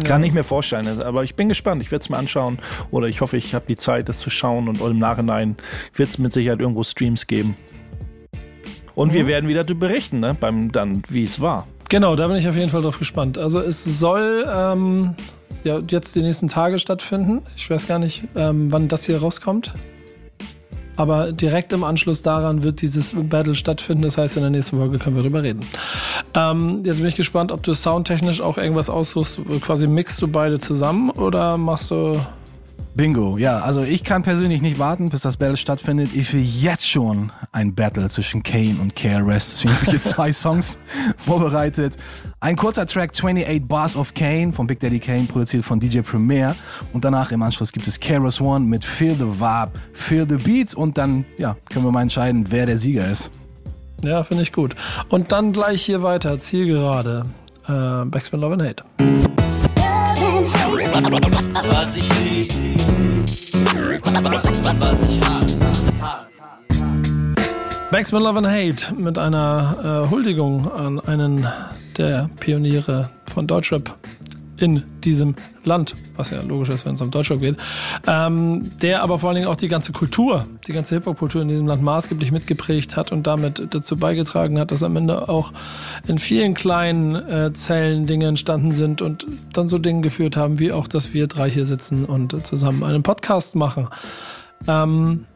Speaker 2: Kann ich mir vorstellen, aber ich bin gespannt. Ich werde es mir anschauen oder ich hoffe, ich habe die Zeit, das zu schauen und im Nachhinein wird es mit Sicherheit irgendwo Streams geben. Und mhm. wir werden wieder berichten, ne, beim dann, wie es war.
Speaker 1: Genau, da bin ich auf jeden Fall drauf gespannt. Also es soll ähm, ja jetzt die nächsten Tage stattfinden. Ich weiß gar nicht, ähm, wann das hier rauskommt. Aber direkt im Anschluss daran wird dieses Battle stattfinden. Das heißt, in der nächsten Folge können wir darüber reden. Ähm, jetzt bin ich gespannt, ob du soundtechnisch auch irgendwas aussuchst. Quasi mixt du beide zusammen oder machst du
Speaker 3: Bingo, ja, also ich kann persönlich nicht warten, bis das Battle stattfindet. Ich will jetzt schon ein Battle zwischen Kane und KRS. Deswegen habe ich hier [laughs] zwei Songs vorbereitet. Ein kurzer Track 28 Bars of Kane von Big Daddy Kane, produziert von DJ Premier. Und danach im Anschluss gibt es KRS One mit Feel the Vibe, Feel the Beat. Und dann, ja, können wir mal entscheiden, wer der Sieger ist.
Speaker 1: Ja, finde ich gut. Und dann gleich hier weiter, Zielgerade. Äh, Backspin Love and Hate.
Speaker 4: Was ich was ich hasse.
Speaker 1: Backspin Love and Hate mit einer äh, Huldigung an einen der Pioniere von Deutschrap, in diesem Land, was ja logisch ist, wenn es um Deutschland geht, ähm, der aber vor allen Dingen auch die ganze Kultur, die ganze Hip-Hop-Kultur in diesem Land maßgeblich mitgeprägt hat und damit dazu beigetragen hat, dass am Ende auch in vielen kleinen äh, Zellen Dinge entstanden sind und dann so Dinge geführt haben, wie auch, dass wir drei hier sitzen und zusammen einen Podcast machen. Ähm,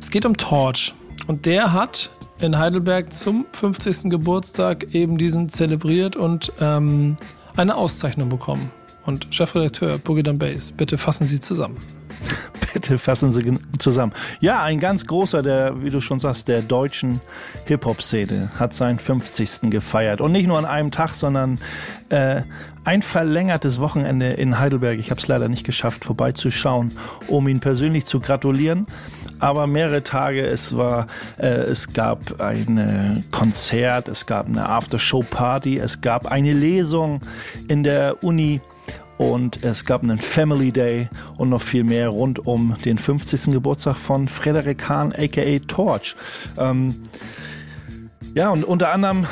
Speaker 1: es geht um Torch und der hat in Heidelberg zum 50. Geburtstag eben diesen zelebriert und ähm, eine Auszeichnung bekommen. Und Chefredakteur Boogie Bass, bitte fassen Sie zusammen. [laughs]
Speaker 2: Bitte fassen Sie zusammen. Ja, ein ganz großer, der, wie du schon sagst, der deutschen Hip-Hop-Szene hat seinen 50. gefeiert. Und nicht nur an einem Tag, sondern äh, ein verlängertes Wochenende in Heidelberg. Ich habe es leider nicht geschafft, vorbeizuschauen, um ihn persönlich zu gratulieren. Aber mehrere Tage, es war, äh, es gab ein Konzert, es gab eine After-Show-Party, es gab eine Lesung in der Uni und es gab einen Family Day und noch viel mehr rund um den 50. Geburtstag von Frederik Hahn, aka Torch. Ähm, ja, und unter anderem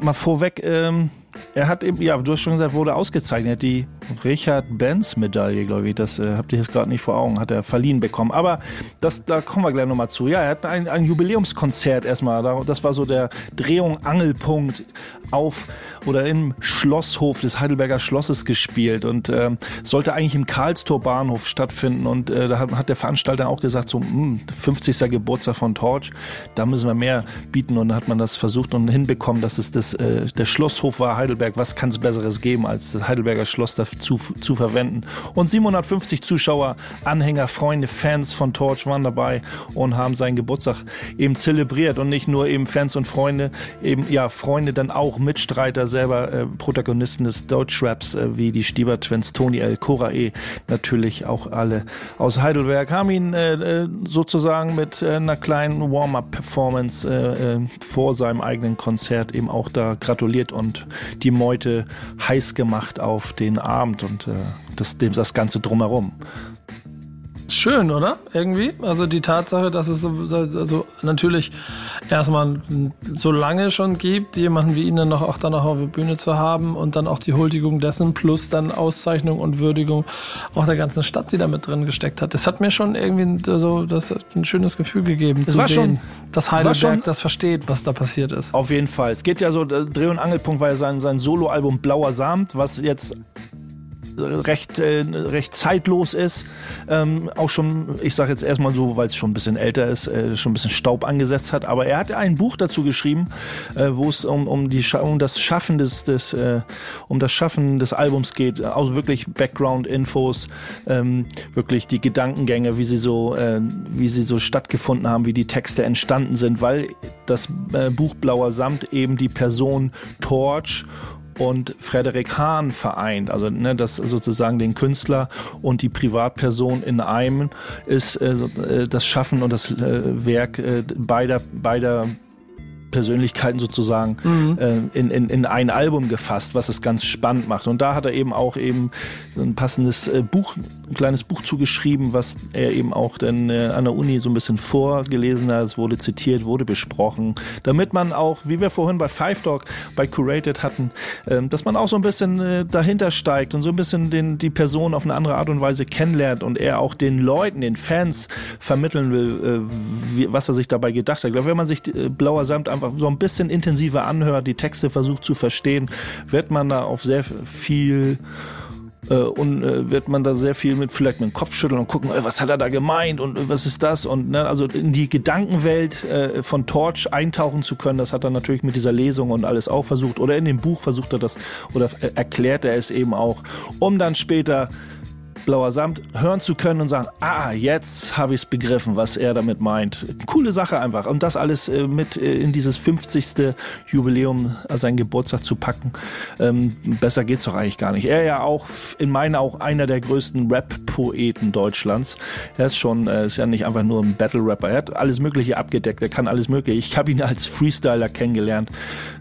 Speaker 2: mal vorweg, ähm, er hat eben, ja, du hast schon gesagt, wurde ausgezeichnet. Die Richard-Benz-Medaille, glaube ich, das äh, habt ihr jetzt gerade nicht vor Augen, hat er verliehen bekommen. Aber das, da kommen wir gleich nochmal zu. Ja, er hat ein, ein Jubiläumskonzert erstmal. Das war so der Drehung Angelpunkt auf oder im Schlosshof des Heidelberger Schlosses gespielt und äh, sollte eigentlich im Karlstor Bahnhof stattfinden. Und äh, da hat, hat der Veranstalter auch gesagt, so, mh, hm, 50. Geburtstag von Torch, da müssen wir mehr bieten. Und da hat man das versucht und hinbekommen, dass es das, äh, der Schlosshof war Heidelberg. Was kann es Besseres geben, als das Heidelberger Schloss dafür zu, verwenden. Und 750 Zuschauer, Anhänger, Freunde, Fans von Torch waren dabei und haben seinen Geburtstag eben zelebriert und nicht nur eben Fans und Freunde, eben ja Freunde dann auch Mitstreiter, selber äh, Protagonisten des Deutschraps äh, wie die Stieber Twins, Tony L. Korae, natürlich auch alle aus Heidelberg, haben ihn äh, äh sozusagen mit äh, einer kleinen Warm-up-Performance äh, vor seinem eigenen Konzert eben auch da gratuliert und die Meute heiß gemacht auf den Abend und äh, das, das Ganze drumherum.
Speaker 1: Schön, oder? Irgendwie. Also die Tatsache, dass es so, also natürlich erstmal so lange schon gibt, jemanden wie ihn dann noch auch dann noch auf der Bühne zu haben und dann auch die Huldigung dessen plus dann Auszeichnung und Würdigung auch der ganzen Stadt, die da mit drin gesteckt hat. Das hat mir schon irgendwie so das ein schönes Gefühl gegeben,
Speaker 2: es zu war sehen, schon,
Speaker 1: dass Heidelberg schon, das versteht, was da passiert ist.
Speaker 2: Auf jeden Fall. Es geht ja so, Dreh- und Angelpunkt war ja sein, sein Soloalbum Blauer Samt, was jetzt recht, äh, recht zeitlos ist. Ähm, auch schon, ich sage jetzt erstmal so, weil es schon ein bisschen älter ist, äh, schon ein bisschen Staub angesetzt hat. Aber er hat ein Buch dazu geschrieben, äh, wo es um, um, um das Schaffen des, des äh, um das Schaffen des Albums geht. Also wirklich Background-Infos, ähm, wirklich die Gedankengänge, wie sie so, äh, wie sie so stattgefunden haben, wie die Texte entstanden sind, weil das äh, Buch Blauer Samt eben die Person Torch und Frederik Hahn vereint. Also ne, das sozusagen den Künstler und die Privatperson in einem ist äh, äh das Schaffen und das äh, Werk äh, beider, beider Persönlichkeiten sozusagen mhm. äh, in, in, in ein Album gefasst, was es ganz spannend macht. Und da hat er eben auch eben ein passendes äh, Buch, ein kleines Buch zugeschrieben, was er eben auch dann äh, an der Uni so ein bisschen vorgelesen hat. Es wurde zitiert, wurde besprochen, damit man auch, wie wir vorhin bei Five Dog, bei Curated hatten, äh, dass man auch so ein bisschen äh, dahinter steigt und so ein bisschen den, die Person auf eine andere Art und Weise kennenlernt und er auch den Leuten, den Fans vermitteln will, äh, wie, was er sich dabei gedacht hat. Ich glaube, wenn man sich äh, Blauer Samt einfach so ein bisschen intensiver anhört, die Texte versucht zu verstehen, wird man da auf sehr viel äh, und äh, wird man da sehr viel mit vielleicht mit dem Kopf schütteln und gucken, äh, was hat er da gemeint und äh, was ist das? Und ne, also in die Gedankenwelt äh, von Torch eintauchen zu können, das hat er natürlich mit dieser Lesung und alles auch versucht. Oder in dem Buch versucht er das oder erklärt er es eben auch, um dann später Blauer Samt hören zu können und sagen, ah, jetzt habe ich es begriffen, was er damit meint. Coole Sache einfach. Und das alles äh, mit äh, in dieses 50. Jubiläum, äh, seinen Geburtstag zu packen. Ähm, besser geht's doch eigentlich gar nicht. Er ja auch, in meinen auch einer der größten Rap-Poeten Deutschlands. Er ist schon, äh, ist ja nicht einfach nur ein Battle-Rapper. Er hat alles Mögliche abgedeckt. Er kann alles Mögliche. Ich habe ihn als Freestyler kennengelernt,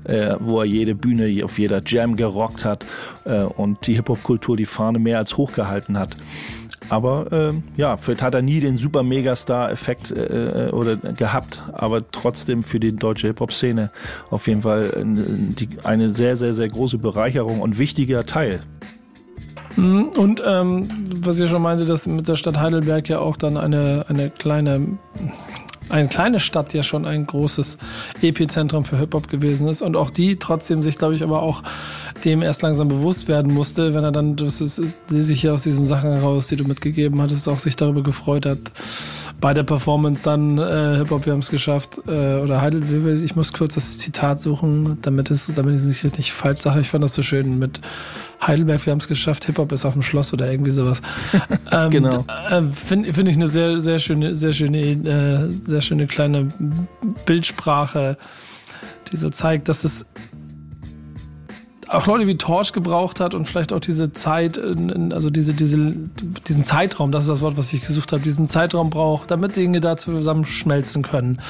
Speaker 2: äh, wo er jede Bühne auf jeder Jam gerockt hat äh, und die Hip-Hop-Kultur die Fahne mehr als hochgehalten hat. Aber äh, ja, vielleicht hat er nie den super Megastar-Effekt äh, äh, oder gehabt, aber trotzdem für die deutsche Hip-Hop-Szene auf jeden Fall die, eine sehr, sehr, sehr große Bereicherung und wichtiger Teil.
Speaker 1: Und ähm, was ihr schon meinte, dass mit der Stadt Heidelberg ja auch dann eine, eine kleine eine kleine Stadt ja schon ein großes Epizentrum für Hip-Hop gewesen ist und auch die trotzdem sich, glaube ich, aber auch dem erst langsam bewusst werden musste, wenn er dann, das ist, sich hier aus diesen Sachen heraus, die du mitgegeben hattest, auch sich darüber gefreut hat, bei der Performance dann äh, Hip-Hop, wir haben es geschafft, äh, oder Heidel, ich muss kurz das Zitat suchen, damit, es, damit ich es nicht, nicht falsch sage, ich fand das so schön mit Heidelberg, wir haben es geschafft, Hip-Hop ist auf dem Schloss oder irgendwie sowas. [laughs] ähm,
Speaker 2: Genau.
Speaker 1: Äh, Finde find ich eine sehr, sehr schöne, sehr schöne, äh, sehr schöne kleine Bildsprache, die so zeigt, dass es auch Leute wie Torch gebraucht hat und vielleicht auch diese Zeit, in, also diese, diese, diesen Zeitraum, das ist das Wort, was ich gesucht habe, diesen Zeitraum braucht, damit Dinge da zusammenschmelzen können.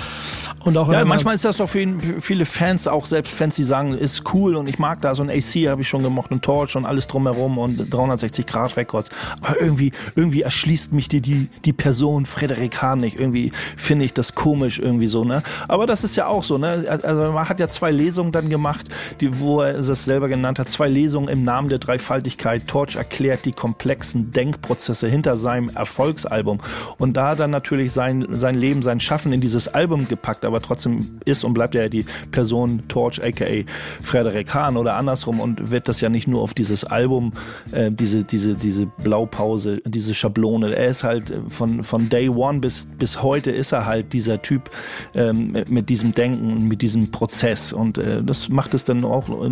Speaker 1: Und auch
Speaker 2: Ja, manchmal ist das doch für viele Fans, auch selbst Fans, die sagen, ist cool und ich mag das und AC habe ich schon gemocht und Torch und alles drumherum und 360 Grad Records. Aber irgendwie, irgendwie erschließt mich die, die, die Person Frederik Hahn nicht. Irgendwie finde ich das komisch irgendwie so, ne? Aber das ist ja auch so, ne? Also man hat ja zwei Lesungen dann gemacht, die, wo er es selber genannt hat, zwei Lesungen im Namen der Dreifaltigkeit. Torch erklärt die komplexen Denkprozesse hinter seinem Erfolgsalbum und da dann natürlich sein, sein Leben, sein Schaffen in dieses Album gepackt, aber trotzdem ist und bleibt er ja die Person Torch aka Frederik Hahn oder andersrum und wird das ja nicht nur auf dieses Album, äh, diese, diese, diese Blaupause, diese Schablone. Er ist halt äh, von, von Day One bis, bis heute ist er halt dieser Typ ähm, mit- diesem Denken, mit diesem Prozess und äh, das macht es dann auch äh,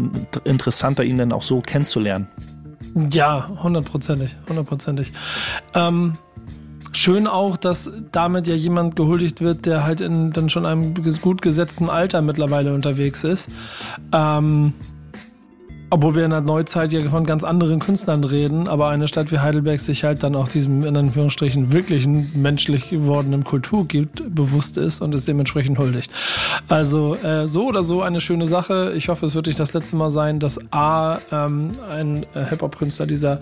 Speaker 2: interessanter, ihn dann auch so kennenzulernen.
Speaker 1: Ja, hundertprozentig, hundertprozentig. Ähm, schön auch, dass damit ja jemand gehuldigt wird, der halt in dann schon einem gut gesetzten Alter mittlerweile unterwegs ist. Ähm, obwohl wir in der Neuzeit ja von ganz anderen Künstlern reden, aber eine Stadt wie Heidelberg sich halt dann auch diesem in Anführungsstrichen wirklichen menschlich gewordenen Kulturgut bewusst ist und es dementsprechend huldigt. Also äh, so oder so eine schöne Sache. Ich hoffe, es wird nicht das letzte Mal sein, dass A, ähm, ein äh, Hip-Hop-Künstler dieser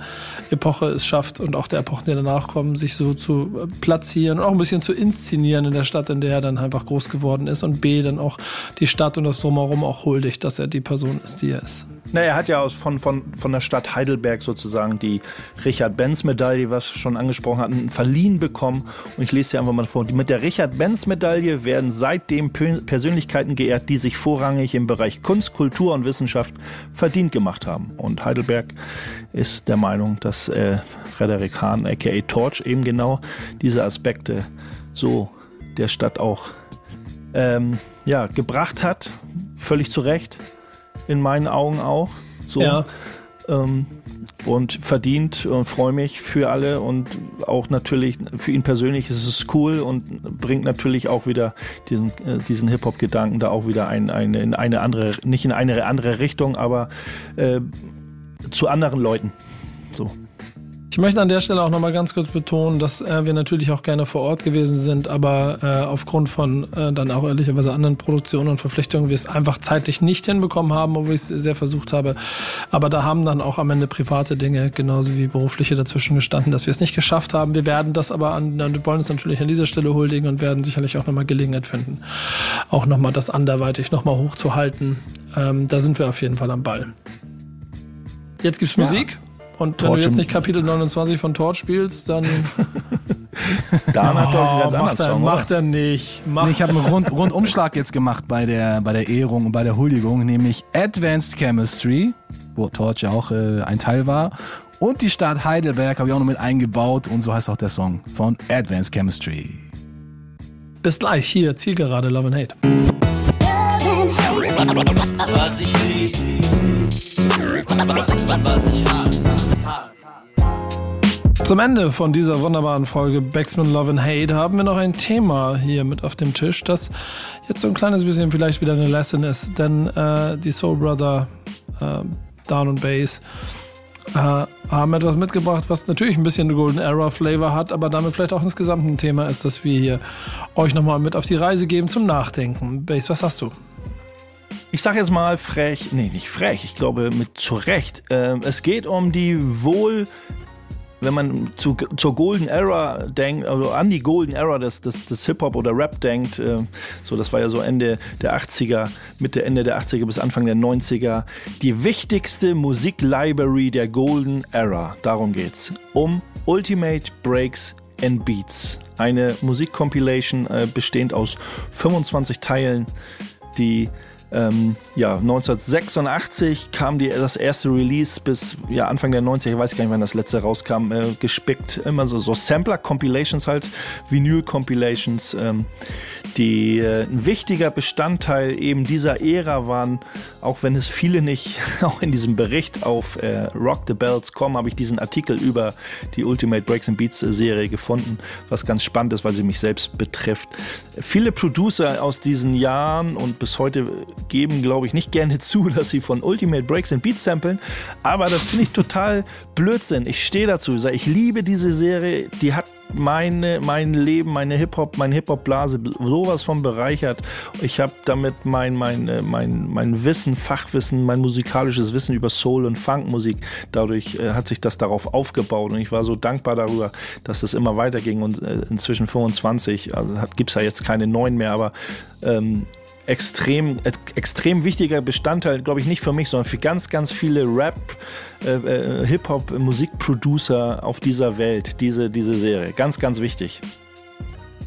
Speaker 1: Epoche es schafft und auch der Epochen, die danach kommen, sich so zu äh, platzieren und auch ein bisschen zu inszenieren in der Stadt, in der er dann einfach groß geworden ist und B, dann auch die Stadt und das Drumherum auch huldigt, dass er die Person ist, die er ist.
Speaker 2: Na, er hat ja aus, von, von, von der Stadt Heidelberg sozusagen die Richard-Benz-Medaille, was wir schon angesprochen hatten, verliehen bekommen. Und ich lese dir einfach mal vor. Mit der Richard-Benz-Medaille werden seitdem Pe- Persönlichkeiten geehrt, die sich vorrangig im Bereich Kunst, Kultur und Wissenschaft verdient gemacht haben. Und Heidelberg ist der Meinung, dass äh, Frederik Hahn, aka Torch, eben genau diese Aspekte so der Stadt auch ähm, ja, gebracht hat. Völlig zu Recht in meinen Augen auch. So.
Speaker 1: Ja.
Speaker 2: Ähm, und verdient und freue mich für alle und auch natürlich für ihn persönlich ist es cool und bringt natürlich auch wieder diesen, äh, diesen Hip-Hop-Gedanken da auch wieder ein, eine, in eine andere, nicht in eine andere Richtung, aber äh, zu anderen Leuten. So.
Speaker 1: Ich möchte an der Stelle auch nochmal ganz kurz betonen, dass äh, wir natürlich auch gerne vor Ort gewesen sind, aber äh, aufgrund von äh, dann auch ehrlicherweise anderen Produktionen und Verpflichtungen wir es einfach zeitlich nicht hinbekommen haben, obwohl ich es sehr versucht habe. Aber da haben dann auch am Ende private Dinge genauso wie berufliche dazwischen gestanden, dass wir es nicht geschafft haben. Wir werden das aber an, wir wollen es natürlich an dieser Stelle huldigen und werden sicherlich auch nochmal Gelegenheit finden, auch nochmal das anderweitig nochmal hochzuhalten. Ähm, da sind wir auf jeden Fall am Ball. Jetzt gibt's Musik. Und wenn
Speaker 2: Torch
Speaker 1: du jetzt nicht Kapitel 29 von Torch spielst, dann [laughs]
Speaker 2: Dan hat doch einen ganz
Speaker 1: Oh,
Speaker 2: anderen
Speaker 1: macht, er,
Speaker 2: Song,
Speaker 1: macht er nicht. Macht
Speaker 3: Nee, ich habe einen Rund Rundumschlag jetzt gemacht bei der, bei der Ehrung und bei der Huldigung, nämlich Advanced Chemistry, wo Torch ja auch äh, ein Teil war. Und die Stadt Heidelberg habe ich auch noch mit eingebaut und so heißt auch der Song von Advanced Chemistry.
Speaker 1: Bis gleich hier, Zielgerade Love and Hate.
Speaker 4: Was ich
Speaker 1: Zum Ende von dieser wunderbaren Folge Backspin Love and Hate haben wir noch ein Thema hier mit auf dem Tisch, das jetzt so ein kleines bisschen vielleicht wieder eine Lesson ist, denn äh, die Soul Brother äh, Down und Bass äh, haben etwas mitgebracht, was natürlich ein bisschen Golden Era Flavor hat, aber damit vielleicht auch insgesamt ein Thema ist, dass wir hier euch nochmal mit auf die Reise geben zum Nachdenken. Bass, was hast du?
Speaker 2: Ich sag jetzt mal frech, nee, nicht frech, ich glaube mit zu Recht. Ähm, es geht um die wohl wenn man zu, zur Golden Era denkt, also an die Golden Era des, des, des Hip-Hop oder Rap denkt, äh, so das war ja so Ende der 80er, Mitte, Ende der 80er bis Anfang der 90er, die wichtigste Musiklibrary der Golden Era, darum geht's, um Ultimate Breaks and Beats. Eine Musikcompilation äh, bestehend aus 25 Teilen, die ähm, ja, 1986 kam die, das erste Release bis ja, Anfang der 90er, ich weiß gar nicht, wann das letzte rauskam, äh, gespickt. Immer so, so Sampler-Compilations halt, Vinyl-Compilations, ähm, die äh, ein wichtiger Bestandteil eben dieser Ära waren, auch wenn es viele nicht, [laughs] auch in diesem Bericht auf äh, Rock the Bells kommen, habe ich diesen Artikel über die Ultimate Breaks and Beats äh, Serie gefunden, was ganz spannend ist, weil sie mich selbst betrifft. Viele Producer aus diesen Jahren und bis heute geben, glaube ich, nicht gerne [laughs] zu, dass sie von Ultimate Breaks and Beats samplen, aber das finde ich total Blödsinn. Ich stehe dazu, ich liebe diese Serie, die hat meine, mein Leben, meine Hip-Hop, meine Hip-Hop-Blase sowas von bereichert. Ich habe damit mein, mein, äh, mein, mein Wissen, Fachwissen, mein musikalisches Wissen über Soul- und Funkmusik, dadurch äh, hat sich das darauf aufgebaut. Und ich war so dankbar darüber, dass das immer weiterging. Und äh, inzwischen 25, also gibt es ja jetzt keine neuen mehr, aber ähm, extrem, extrem wichtiger Bestandteil, glaube ich, nicht für mich, sondern für ganz, ganz viele Rap, äh, äh, Hip-Hop, Musikproducer auf dieser Welt, diese, diese Serie. Ganz, ganz wichtig.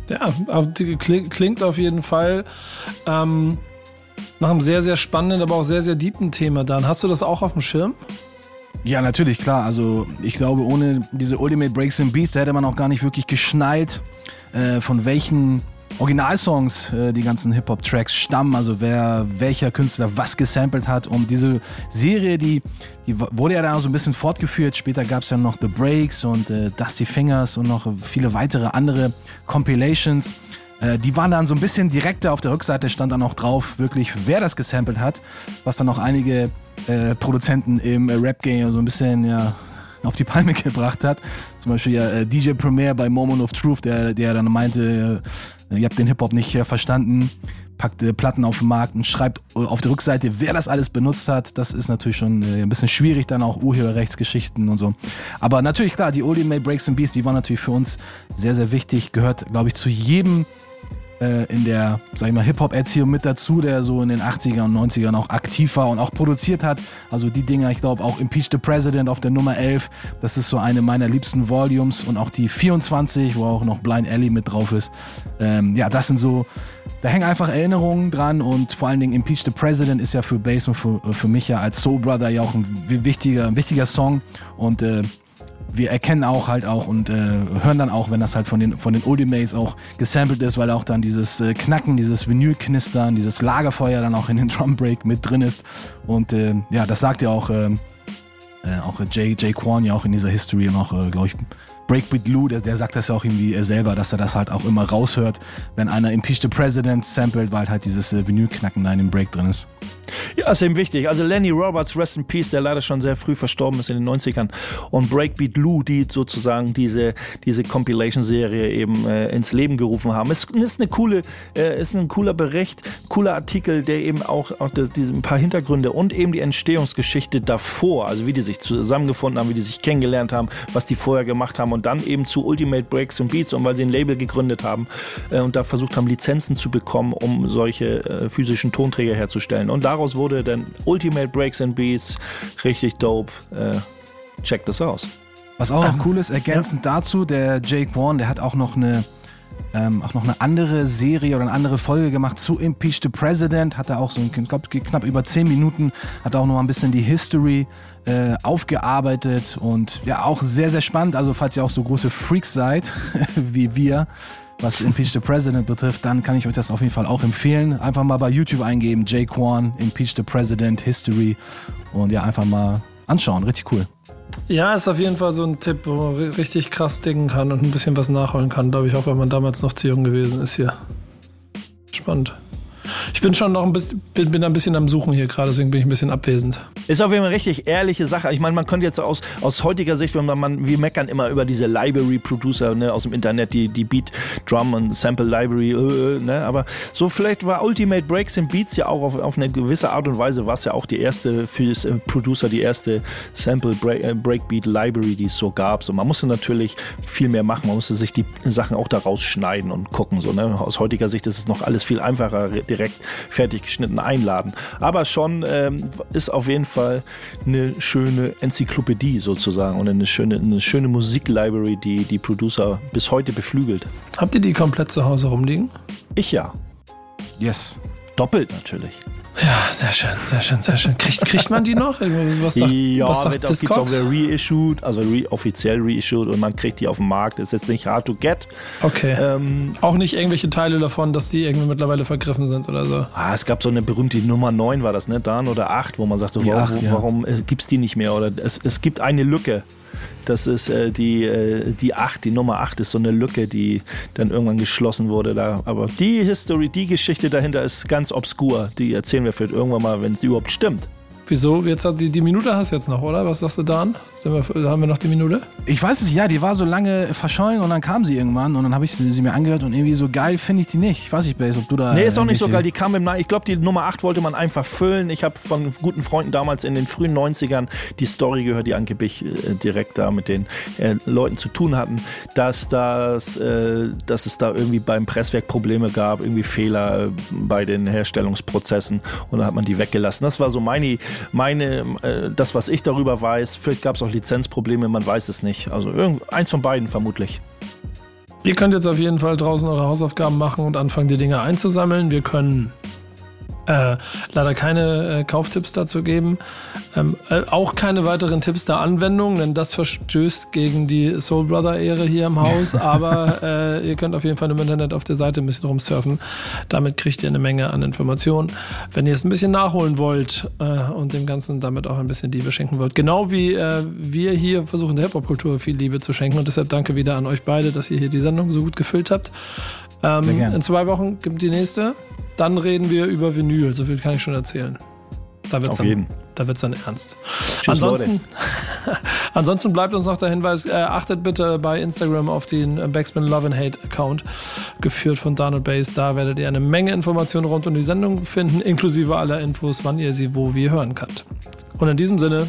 Speaker 1: Ja, klingt auf jeden Fall ähm, nach einem sehr, sehr spannenden, aber auch sehr, sehr deepen Thema dann. Hast du das auch auf dem Schirm?
Speaker 3: Ja, natürlich, klar. Also ich glaube, ohne diese Ultimate Breaks and Beats, da hätte man auch gar nicht wirklich geschnallt, äh, von welchen Originalsongs, äh, die ganzen Hip-Hop-Tracks stammen, also wer, welcher Künstler was gesampelt hat. Und diese Serie, die, die wurde ja dann so ein bisschen fortgeführt. Später gab es ja noch The Breaks und äh, Dusty Fingers und noch viele weitere andere Compilations. Äh, die waren dann so ein bisschen direkter auf der Rückseite, stand dann auch drauf, wirklich, wer das gesampelt hat, was dann auch einige äh, Produzenten im Rap-Game so ein bisschen, ja, auf die Palme [laughs] gebracht hat. Zum Beispiel ja, äh, DJ Premier bei Moment of Truth, der, der dann meinte, ihr habt den Hip-Hop nicht äh, verstanden, packt äh, Platten auf den Markt und schreibt äh, auf der Rückseite, wer das alles benutzt hat. Das ist natürlich schon ein bisschen schwierig, dann auch Urheberrechtsgeschichten und so. Aber natürlich, klar, die Oldie May Breaks and Beats, die waren natürlich für uns sehr, sehr wichtig, gehört, glaube ich, zu jedem äh, in der, sag ich mal, Hip-Hop-Erziehung mit dazu, der so in den 80er und 90ern auch aktiv war und auch produziert hat. Also die Dinger, ich glaube auch Impeach the President auf der Nummer 11, das ist so eine meiner liebsten Volumes und auch die 24, wo auch noch Blind Alley mit drauf ist. Ähm, ja, das sind so, da hängen einfach Erinnerungen dran und vor allen Dingen Impeach the President ist ja für Bass und für, für mich ja als Soul Brother ja auch ein wichtiger, ein wichtiger Song und äh, wir erkennen auch halt auch und äh, hören dann auch, wenn das halt von den, von den Ultimates auch gesampelt ist, weil auch dann dieses äh, Knacken, dieses Vinylknistern, dieses Lagerfeuer dann auch in den [laughs] Drum Break mit drin ist. Und äh, ja, das sagt ja auch, äh, äh, auch Jay, Jay Quan ja auch in dieser History noch, äh, glaube ich, Breakbeat Lou, der, der sagt das ja auch irgendwie äh, selber, dass er das halt auch immer raushört, wenn einer Impeach the President samplet, weil halt dieses äh, Vinylknacken da in dem Break drin ist.
Speaker 2: Ja, ist eben wichtig. Also Lenny Roberts, Rest in Peace, der leider schon sehr früh verstorben ist in den 90ern. Und Breakbeat Lou, die sozusagen diese, diese Compilation-Serie eben äh, ins Leben gerufen haben. Es ist eine coole, äh, ist ein cooler Bericht, cooler Artikel, der eben auch, auch das, diese, ein paar Hintergründe und eben die Entstehungsgeschichte davor, also wie die sich zusammengefunden haben, wie die sich kennengelernt haben, was die vorher gemacht haben und dann eben zu Ultimate Breaks and Beats und weil sie ein Label gegründet haben äh, und da versucht haben, Lizenzen zu bekommen, um solche äh, physischen Tonträger herzustellen. Und daraus wurde dann Ultimate Breaks and Beats richtig dope. Äh, check das aus.
Speaker 3: Was auch noch cool ist, ergänzend ja. dazu, der Jake Warren, der hat auch noch eine ähm, auch noch eine andere Serie oder eine andere Folge gemacht zu Impeach the President. Hat er auch so, ich glaube, knapp über zehn Minuten, hat auch noch mal ein bisschen die History äh, aufgearbeitet und ja, auch sehr, sehr spannend. Also, falls ihr auch so große Freaks seid, [laughs] wie wir, was Impeach the President betrifft, dann kann ich euch das auf jeden Fall auch empfehlen. Einfach mal bei YouTube eingeben, Jay Quan, Impeach the President, History und ja, einfach mal anschauen. Richtig cool.
Speaker 1: Ja, ist auf jeden Fall so ein Tipp, wo man richtig krass dingen kann und ein bisschen was nachholen kann, glaube ich, auch wenn man damals noch zu jung gewesen ist hier. Spannend. Ich bin schon noch ein bisschen, bin, bin ein bisschen am Suchen hier gerade, deswegen bin ich ein bisschen abwesend.
Speaker 2: Ist auf jeden Fall eine richtig ehrliche Sache. Ich meine, man könnte jetzt aus, aus heutiger Sicht, wenn man, man wir meckern immer über diese Library-Producer ne, aus dem Internet, die, die Beat, Drum und Sample Library, äh, äh, ne, aber so vielleicht war Ultimate Breaks and Beats ja auch auf, auf eine gewisse Art und Weise, war es ja auch die erste für das äh, Producer, die erste Sample Break, äh, Breakbeat Library, die es so gab. So, man musste natürlich viel mehr machen, man musste sich die Sachen auch daraus schneiden und gucken. So, ne? Aus heutiger Sicht ist es noch alles viel einfacher, direkt fertig geschnitten einladen. Aber schon ähm, ist auf jeden Fall eine schöne Enzyklopädie sozusagen und eine schöne, eine schöne Musiklibrary, die die Producer bis heute beflügelt.
Speaker 1: Habt ihr die komplett zu Hause rumliegen?
Speaker 2: Ich ja.
Speaker 3: Yes.
Speaker 2: Doppelt natürlich.
Speaker 1: Ja, sehr schön, sehr schön, sehr schön. Kriegt, kriegt man die noch? Was sagt,
Speaker 2: ja,
Speaker 1: was sagt
Speaker 2: wird auch, gibt's auch wieder reissued, also re offiziell reissued und man kriegt die auf dem Markt. Ist jetzt nicht hard to get.
Speaker 1: Okay.
Speaker 2: Ähm,
Speaker 1: Auch nicht irgendwelche Teile davon, dass die irgendwie mittlerweile vergriffen sind oder so.
Speaker 2: ah, es gab so eine berühmte Nummer 9 war das, ne? Dan oder 8, wo man sagte, warum,
Speaker 3: ja.
Speaker 2: warum äh, gibt's die nicht mehr? Oder es, es gibt eine Lücke. Das ist äh, die, äh, die 8, die Nummer 8 ist so eine Lücke, die dann irgendwann geschlossen wurde. Da. Aber die History, die Geschichte dahinter ist ganz obskur. Die erzählen wir vielleicht irgendwann mal, wenn es überhaupt stimmt.
Speaker 1: Wieso? Jetzt hat die, die Minute hast du jetzt noch, oder? Was sagst du da an? Sind wir, haben wir noch die Minute?
Speaker 3: Ich weiß es, ja, die war so lange verschollen und dann kam sie irgendwann und dann habe ich sie, sie mir angehört und irgendwie so geil finde ich die nicht. Ich weiß nicht, Blaze, ob du da.
Speaker 2: Nee, ist auch nicht so geil. Die kam im Ich glaube, die Nummer 8 wollte man einfach füllen. Ich habe von guten Freunden damals in den frühen 90ern die Story gehört, die angeblich äh, direkt da mit den äh, Leuten zu tun hatten, dass, das, äh, dass es da irgendwie beim Presswerk Probleme gab, irgendwie Fehler äh, bei den Herstellungsprozessen und dann hat man die weggelassen. Das war so meine, meine äh, das, was ich darüber weiß. Vielleicht gab es auch Lizenzprobleme, man weiß es nicht. Also irgend, eins von beiden vermutlich.
Speaker 1: Ihr könnt jetzt auf jeden Fall draußen eure Hausaufgaben machen und anfangen, die Dinge einzusammeln. Wir können äh, leider keine äh, Kauftipps dazu geben. Ähm, äh, auch keine weiteren Tipps der Anwendung, denn das verstößt gegen die Soul Brother-Ehre hier im Haus. [laughs] Aber äh, ihr könnt auf jeden Fall im Internet auf der Seite ein bisschen rumsurfen. Damit kriegt ihr eine Menge an Informationen. Wenn ihr es ein bisschen nachholen wollt äh, und dem Ganzen damit auch ein bisschen Liebe schenken wollt. Genau wie äh, wir hier versuchen, der Hip-Hop-Kultur viel Liebe zu schenken. Und deshalb danke wieder an euch beide, dass ihr hier die Sendung so gut gefüllt habt. Ähm, in zwei Wochen gibt die nächste. Dann reden wir über Vinyl. So viel kann ich schon erzählen. Da wird's
Speaker 2: Auf
Speaker 1: dann. Da wird es dann ernst.
Speaker 2: Tschüss,
Speaker 1: ansonsten, [laughs] ansonsten bleibt uns noch der Hinweis, äh, achtet bitte bei Instagram auf den äh, Backspin Love and Hate Account, geführt von Dan und Base. Da werdet ihr eine Menge Informationen rund um die Sendung finden, inklusive aller Infos, wann ihr sie wo wie hören könnt. Und in diesem Sinne,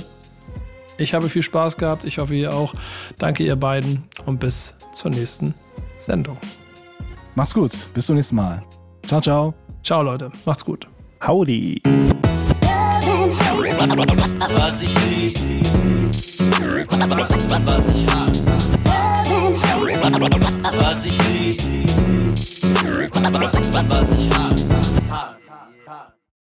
Speaker 1: ich habe viel Spaß gehabt. Ich hoffe, ihr auch. Danke, ihr beiden. Und bis zur nächsten Sendung.
Speaker 3: Macht's gut. Bis zum nächsten Mal. Ciao, ciao.
Speaker 1: Ciao, Leute. Macht's gut.
Speaker 2: Howdy.
Speaker 4: Was ich lieb, was ich hasse. Was ich lieb, was ich hasse.